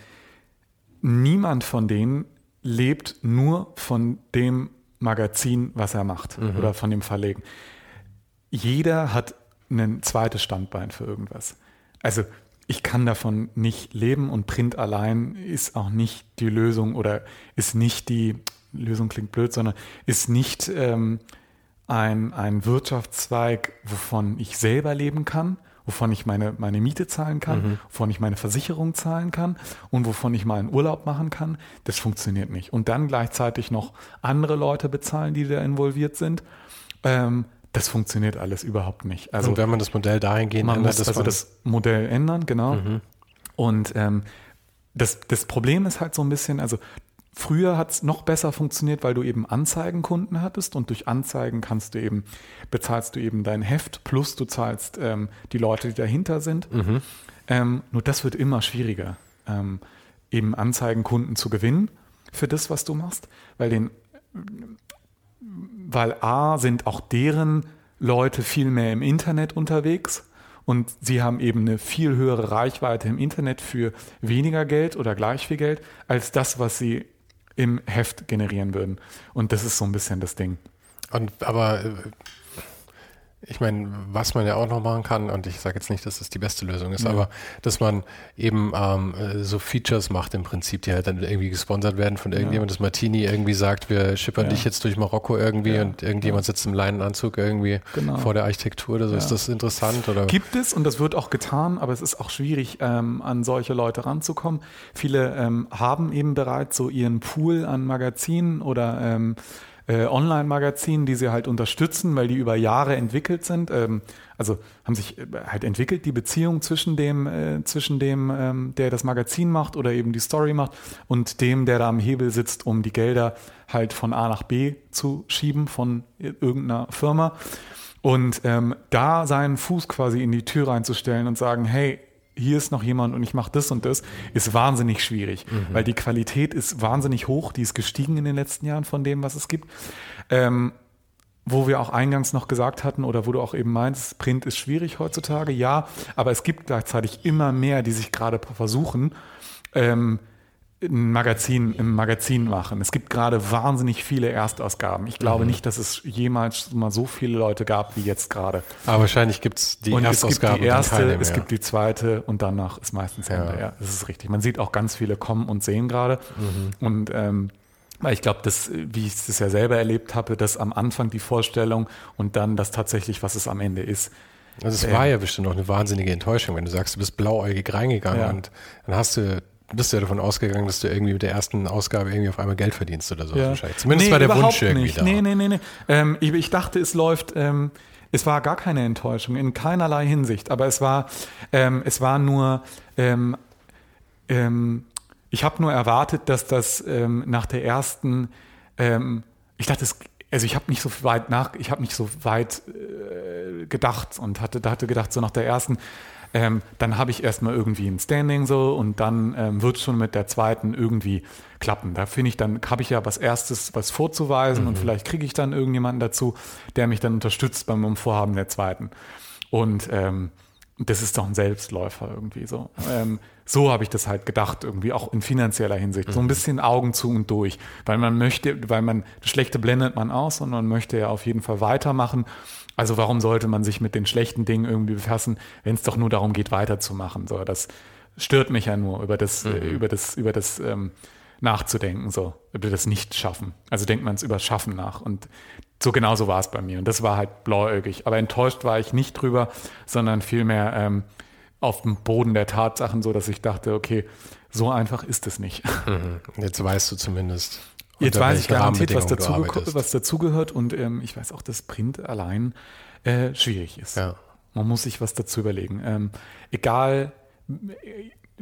niemand von denen lebt nur von dem Magazin, was er macht mhm. oder von dem Verlegen. Jeder hat ein zweites Standbein für irgendwas. Also ich kann davon nicht leben und Print allein ist auch nicht die Lösung oder ist nicht die, Lösung klingt blöd, sondern ist nicht ähm, ein, ein Wirtschaftszweig, wovon ich selber leben kann, wovon ich meine, meine Miete zahlen kann, mhm. wovon ich meine Versicherung zahlen kann und wovon ich mal einen Urlaub machen kann. Das funktioniert nicht. Und dann gleichzeitig noch andere Leute bezahlen, die da involviert sind. Ähm, das funktioniert alles überhaupt nicht. Also, und wenn man das Modell dahingehend man ändert, muss also das Modell ändern, genau. Mhm. Und ähm, das, das Problem ist halt so ein bisschen, also Früher hat es noch besser funktioniert, weil du eben Anzeigenkunden hattest und durch Anzeigen kannst du eben, bezahlst du eben dein Heft plus du zahlst ähm, die Leute, die dahinter sind. Mhm. Ähm, nur das wird immer schwieriger, ähm, eben Anzeigenkunden zu gewinnen für das, was du machst, weil den, weil A sind auch deren Leute viel mehr im Internet unterwegs und sie haben eben eine viel höhere Reichweite im Internet für weniger Geld oder gleich viel Geld als das, was sie im Heft generieren würden. Und das ist so ein bisschen das Ding. Und aber äh, ich meine, was man ja auch noch machen kann, und ich sage jetzt nicht, dass das die beste Lösung ist, ja. aber dass man eben ähm, so Features macht im Prinzip, die halt dann irgendwie gesponsert werden von irgendjemand, ja. dass Martini irgendwie sagt, wir schippern ja. dich jetzt durch Marokko irgendwie und irgendjemand sitzt im Leinenanzug irgendwie genau. vor der Architektur oder so. Ist das interessant? Oder? Gibt es und das wird auch getan, aber es ist auch schwierig, ähm, an solche Leute ranzukommen. Viele ähm, haben eben bereits so ihren Pool an Magazinen oder ähm, äh, Online-Magazinen, die sie halt unterstützen, weil die über Jahre entwickelt sind. Ähm, also haben sich äh, halt entwickelt die Beziehung zwischen dem, äh, zwischen dem, ähm, der das Magazin macht oder eben die Story macht und dem, der da am Hebel sitzt, um die Gelder halt von A nach B zu schieben von irgendeiner Firma. Und ähm, da seinen Fuß quasi in die Tür reinzustellen und sagen, hey, hier ist noch jemand und ich mache das und das, ist wahnsinnig schwierig, mhm. weil die Qualität ist wahnsinnig hoch, die ist gestiegen in den letzten Jahren von dem, was es gibt. Ähm, wo wir auch eingangs noch gesagt hatten oder wo du auch eben meinst, Print ist schwierig heutzutage, ja, aber es gibt gleichzeitig immer mehr, die sich gerade versuchen, ähm, ein Magazin im Magazin machen. Es gibt gerade wahnsinnig viele Erstausgaben. Ich glaube mhm. nicht, dass es jemals mal so viele Leute gab wie jetzt gerade. Aber wahrscheinlich gibt es die und Erstausgaben. Es gibt die erste, es gibt die zweite und danach ist meistens Ende. Ja. ja, das ist richtig. Man sieht auch ganz viele kommen und sehen gerade. Mhm. Und ähm, weil ich glaube, dass, wie ich es ja selber erlebt habe, dass am Anfang die Vorstellung und dann das tatsächlich, was es am Ende ist. Also es äh, war ja bestimmt auch eine wahnsinnige Enttäuschung, wenn du sagst, du bist blauäugig reingegangen ja. und dann hast du bist du ja davon ausgegangen, dass du irgendwie mit der ersten Ausgabe irgendwie auf einmal Geld verdienst oder so. Ja. Zumindest nee, war der Wunsch irgendwie nicht. da. Nee, nee, nee, nee. Ähm, ich, ich, dachte, es läuft, ähm, es war gar keine Enttäuschung, in keinerlei Hinsicht. Aber es war, ähm, es war nur, ähm, ähm, ich habe nur erwartet, dass das ähm, nach der ersten, ich dachte, es also ich habe nicht so weit nach, ich habe nicht so weit äh, gedacht und hatte, da hatte gedacht, so nach der ersten, ähm, dann habe ich erstmal irgendwie ein Standing so und dann ähm, wird schon mit der zweiten irgendwie klappen. Da finde ich, dann habe ich ja was erstes was vorzuweisen mhm. und vielleicht kriege ich dann irgendjemanden dazu, der mich dann unterstützt beim Vorhaben der zweiten. Und ähm, das ist doch ein Selbstläufer irgendwie so. Ähm, so habe ich das halt gedacht, irgendwie auch in finanzieller Hinsicht. So ein mhm. bisschen Augen zu und durch. Weil man möchte, weil man, das Schlechte blendet man aus und man möchte ja auf jeden Fall weitermachen. Also warum sollte man sich mit den schlechten Dingen irgendwie befassen, wenn es doch nur darum geht, weiterzumachen? So, das stört mich ja nur, über das, mhm. über das, über das ähm, nachzudenken, so, über das Nicht-Schaffen. Also denkt man es über Schaffen nach. Und so genauso war es bei mir. Und das war halt blauäugig. Aber enttäuscht war ich nicht drüber, sondern vielmehr ähm, auf dem Boden der Tatsachen, so dass ich dachte, okay, so einfach ist es nicht. Mhm. Jetzt weißt du zumindest. Jetzt weiß ich garantiert, was, dazu was dazugehört und ähm, ich weiß auch, dass Print allein äh, schwierig ist. Ja. Man muss sich was dazu überlegen. Ähm, egal,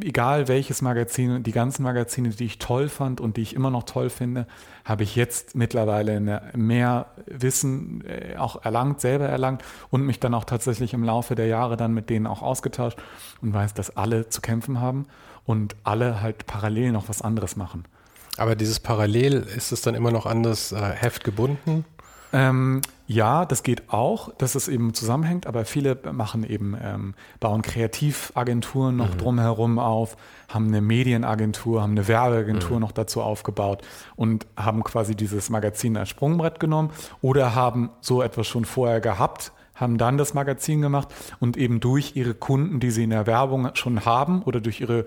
egal welches Magazin, die ganzen Magazine, die ich toll fand und die ich immer noch toll finde, habe ich jetzt mittlerweile mehr Wissen äh, auch erlangt, selber erlangt und mich dann auch tatsächlich im Laufe der Jahre dann mit denen auch ausgetauscht und weiß, dass alle zu kämpfen haben und alle halt parallel noch was anderes machen. Aber dieses Parallel, ist es dann immer noch an das äh, Heft gebunden? Ähm, ja, das geht auch, dass es eben zusammenhängt, aber viele machen eben, ähm, bauen Kreativagenturen noch mhm. drumherum auf, haben eine Medienagentur, haben eine Werbeagentur mhm. noch dazu aufgebaut und haben quasi dieses Magazin als Sprungbrett genommen oder haben so etwas schon vorher gehabt, haben dann das Magazin gemacht und eben durch ihre Kunden, die sie in der Werbung schon haben oder durch ihre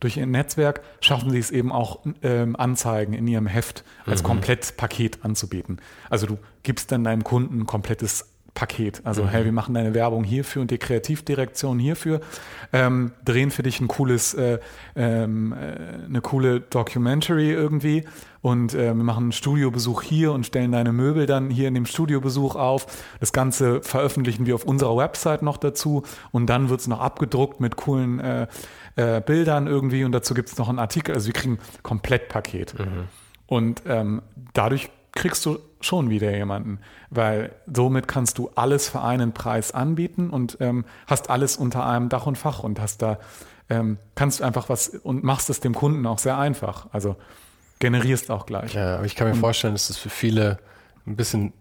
durch ihr Netzwerk schaffen sie es eben auch, ähm, Anzeigen in ihrem Heft als mhm. Komplettpaket anzubieten. Also du gibst dann deinem Kunden ein komplettes Paket. Also, mhm. hey, wir machen deine Werbung hierfür und die Kreativdirektion hierfür, ähm, drehen für dich ein cooles, äh, ähm, äh, eine coole Documentary irgendwie und äh, wir machen einen Studiobesuch hier und stellen deine Möbel dann hier in dem Studiobesuch auf. Das Ganze veröffentlichen wir auf unserer Website noch dazu und dann wird es noch abgedruckt mit coolen äh, äh, Bildern irgendwie und dazu gibt es noch einen Artikel. Also wir kriegen ein Komplettpaket. Mhm. Und ähm, dadurch kriegst du schon wieder jemanden, weil somit kannst du alles für einen Preis anbieten und ähm, hast alles unter einem Dach und Fach und hast da ähm, kannst du einfach was und machst es dem Kunden auch sehr einfach. Also generierst auch gleich. Ja, aber ich kann mir und, vorstellen, dass das für viele ein bisschen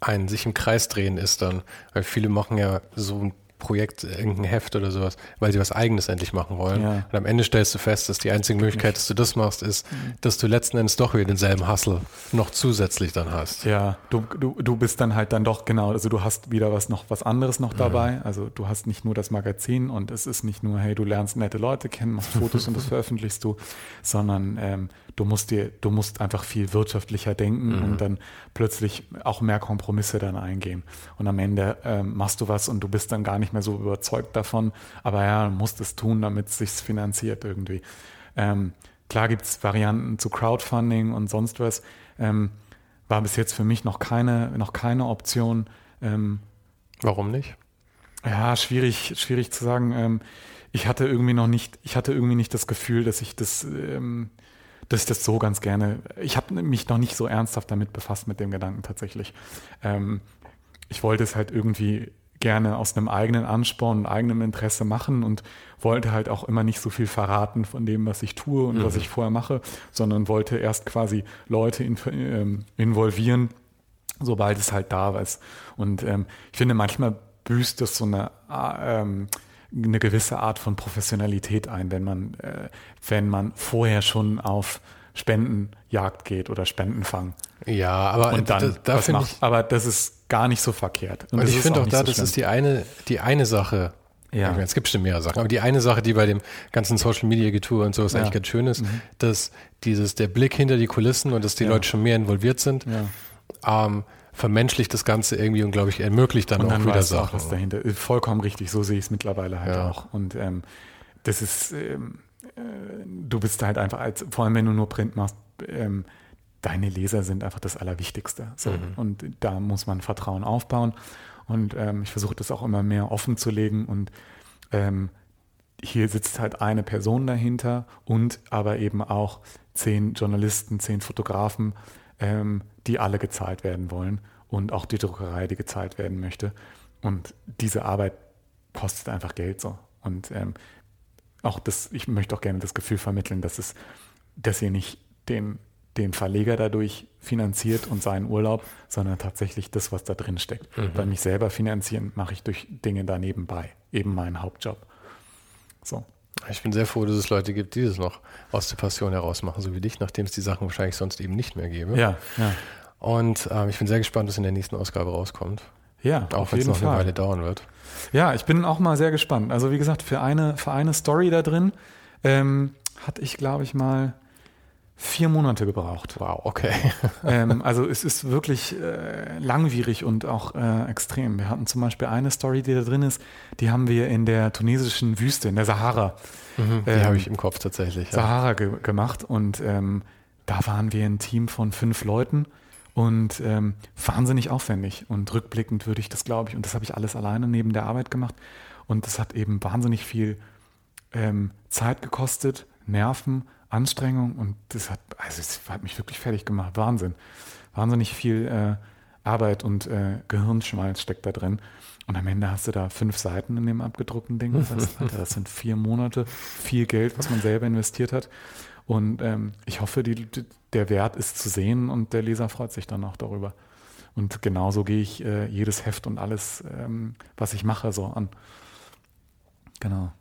ein sich im Kreis drehen ist dann, weil viele machen ja so ein Projekt, irgendein Heft oder sowas, weil sie was Eigenes endlich machen wollen. Ja. Und am Ende stellst du fest, dass die einzige Möglichkeit, dass du das machst, ist, mhm. dass du letzten Endes doch wieder denselben Hustle noch zusätzlich dann hast. Ja, du, du, du bist dann halt dann doch genau, also du hast wieder was noch was anderes noch dabei. Mhm. Also du hast nicht nur das Magazin und es ist nicht nur, hey, du lernst nette Leute kennen, machst Fotos und das [LAUGHS] veröffentlichst du, sondern ähm, du musst dir, du musst einfach viel wirtschaftlicher denken mhm. und dann plötzlich auch mehr Kompromisse dann eingehen. Und am Ende ähm, machst du was und du bist dann gar nicht mehr so überzeugt davon, aber ja, du musst es tun, damit es sich finanziert irgendwie. Ähm, klar gibt es Varianten zu Crowdfunding und sonst was. Ähm, war bis jetzt für mich noch keine, noch keine Option. Ähm, Warum nicht? Ja, schwierig, schwierig zu sagen. Ähm, ich hatte irgendwie noch nicht, ich hatte irgendwie nicht das Gefühl, dass ich das ähm, dass ich das so ganz gerne, ich habe mich noch nicht so ernsthaft damit befasst mit dem Gedanken tatsächlich. Ähm, ich wollte es halt irgendwie gerne aus einem eigenen Ansporn und eigenem Interesse machen und wollte halt auch immer nicht so viel verraten von dem, was ich tue und mhm. was ich vorher mache, sondern wollte erst quasi Leute in, ähm, involvieren, sobald es halt da ist. Und ähm, ich finde, manchmal büßt das so eine äh, ähm, eine gewisse Art von Professionalität ein, wenn man, äh, wenn man vorher schon auf Spendenjagd geht oder Spendenfang. Ja, aber und dann da, da was macht. Ich, aber das ist gar nicht so verkehrt. Und, und ich finde auch, auch da, so das ist die eine, die eine Sache. Ja. Meine, es gibt bestimmt mehrere Sachen, aber die eine Sache, die bei dem ganzen Social Media Getue und so ist ja. eigentlich ganz schön ist, mhm. dass dieses, der Blick hinter die Kulissen und dass die ja. Leute schon mehr involviert sind. Ja. Ähm, vermenschlicht das Ganze irgendwie und glaube ich ermöglicht dann, und dann auch wieder Sachen. Auch was dahinter. Vollkommen richtig, so sehe ich es mittlerweile halt ja. auch. Und ähm, das ist, ähm, äh, du bist halt einfach als, vor allem wenn du nur Print machst, ähm, deine Leser sind einfach das Allerwichtigste. So. Mhm. Und da muss man Vertrauen aufbauen. Und ähm, ich versuche das auch immer mehr offen zu legen und ähm, hier sitzt halt eine Person dahinter und aber eben auch zehn Journalisten, zehn Fotografen, ähm, die alle gezahlt werden wollen und auch die Druckerei, die gezahlt werden möchte. Und diese Arbeit kostet einfach Geld so. Und ähm, auch das, ich möchte auch gerne das Gefühl vermitteln, dass es, dass ihr nicht den, den Verleger dadurch finanziert und seinen Urlaub, sondern tatsächlich das, was da drin steckt. Mhm. Weil mich selber finanzieren mache ich durch Dinge daneben bei, eben meinen Hauptjob. So. Ich bin sehr froh, dass es Leute gibt, die das noch aus der Passion heraus machen, so wie dich, nachdem es die Sachen wahrscheinlich sonst eben nicht mehr gäbe. Ja, ja. Und ähm, ich bin sehr gespannt, was in der nächsten Ausgabe rauskommt. Ja, auch wenn es noch Fall. eine Weile dauern wird. Ja, ich bin auch mal sehr gespannt. Also wie gesagt, für eine, für eine Story da drin ähm, hatte ich, glaube ich, mal vier Monate gebraucht. Wow, okay. [LAUGHS] ähm, also es ist wirklich äh, langwierig und auch äh, extrem. Wir hatten zum Beispiel eine Story, die da drin ist, die haben wir in der tunesischen Wüste, in der Sahara. Mhm, die ähm, habe ich im Kopf tatsächlich. Sahara ge gemacht und ähm, da waren wir ein Team von fünf Leuten und ähm, wahnsinnig aufwendig. Und rückblickend würde ich das, glaube ich, und das habe ich alles alleine neben der Arbeit gemacht. Und das hat eben wahnsinnig viel ähm, Zeit gekostet, Nerven, Anstrengung und das hat, also es hat mich wirklich fertig gemacht. Wahnsinn. Wahnsinnig viel äh, Arbeit und äh, Gehirnschmalz steckt da drin. Und am Ende hast du da fünf Seiten in dem abgedruckten Ding. Das, heißt, [LAUGHS] Alter, das sind vier Monate, viel Geld, was man selber investiert hat. Und ähm, ich hoffe, die, der Wert ist zu sehen und der Leser freut sich dann auch darüber. Und genauso gehe ich äh, jedes Heft und alles, ähm, was ich mache, so an. Genau.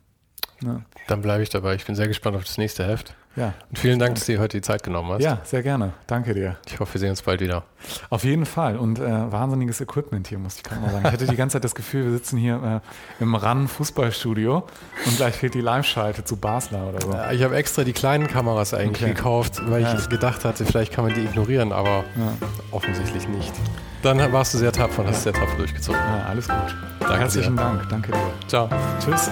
Ja. Dann bleibe ich dabei. Ich bin sehr gespannt auf das nächste Heft. Ja. Und vielen Dank, dass du dir heute die Zeit genommen hast. Ja, sehr gerne. Danke dir. Ich hoffe, wir sehen uns bald wieder. Auf jeden Fall. Und äh, wahnsinniges Equipment hier, muss ich gerade mal sagen. Ich hatte die ganze Zeit das Gefühl, wir sitzen hier äh, im RAN Fußballstudio und gleich fehlt die Live-Schalte zu Basler oder so. Ja, ich habe extra die kleinen Kameras eigentlich okay. gekauft, weil ja. ich gedacht hatte, vielleicht kann man die ignorieren, aber ja. offensichtlich nicht. Dann warst du sehr tapfer und hast sehr tapfer durchgezogen. Ja, alles gut. Danke Herzlichen dir. Dank. Danke dir. Ciao. Tschüss.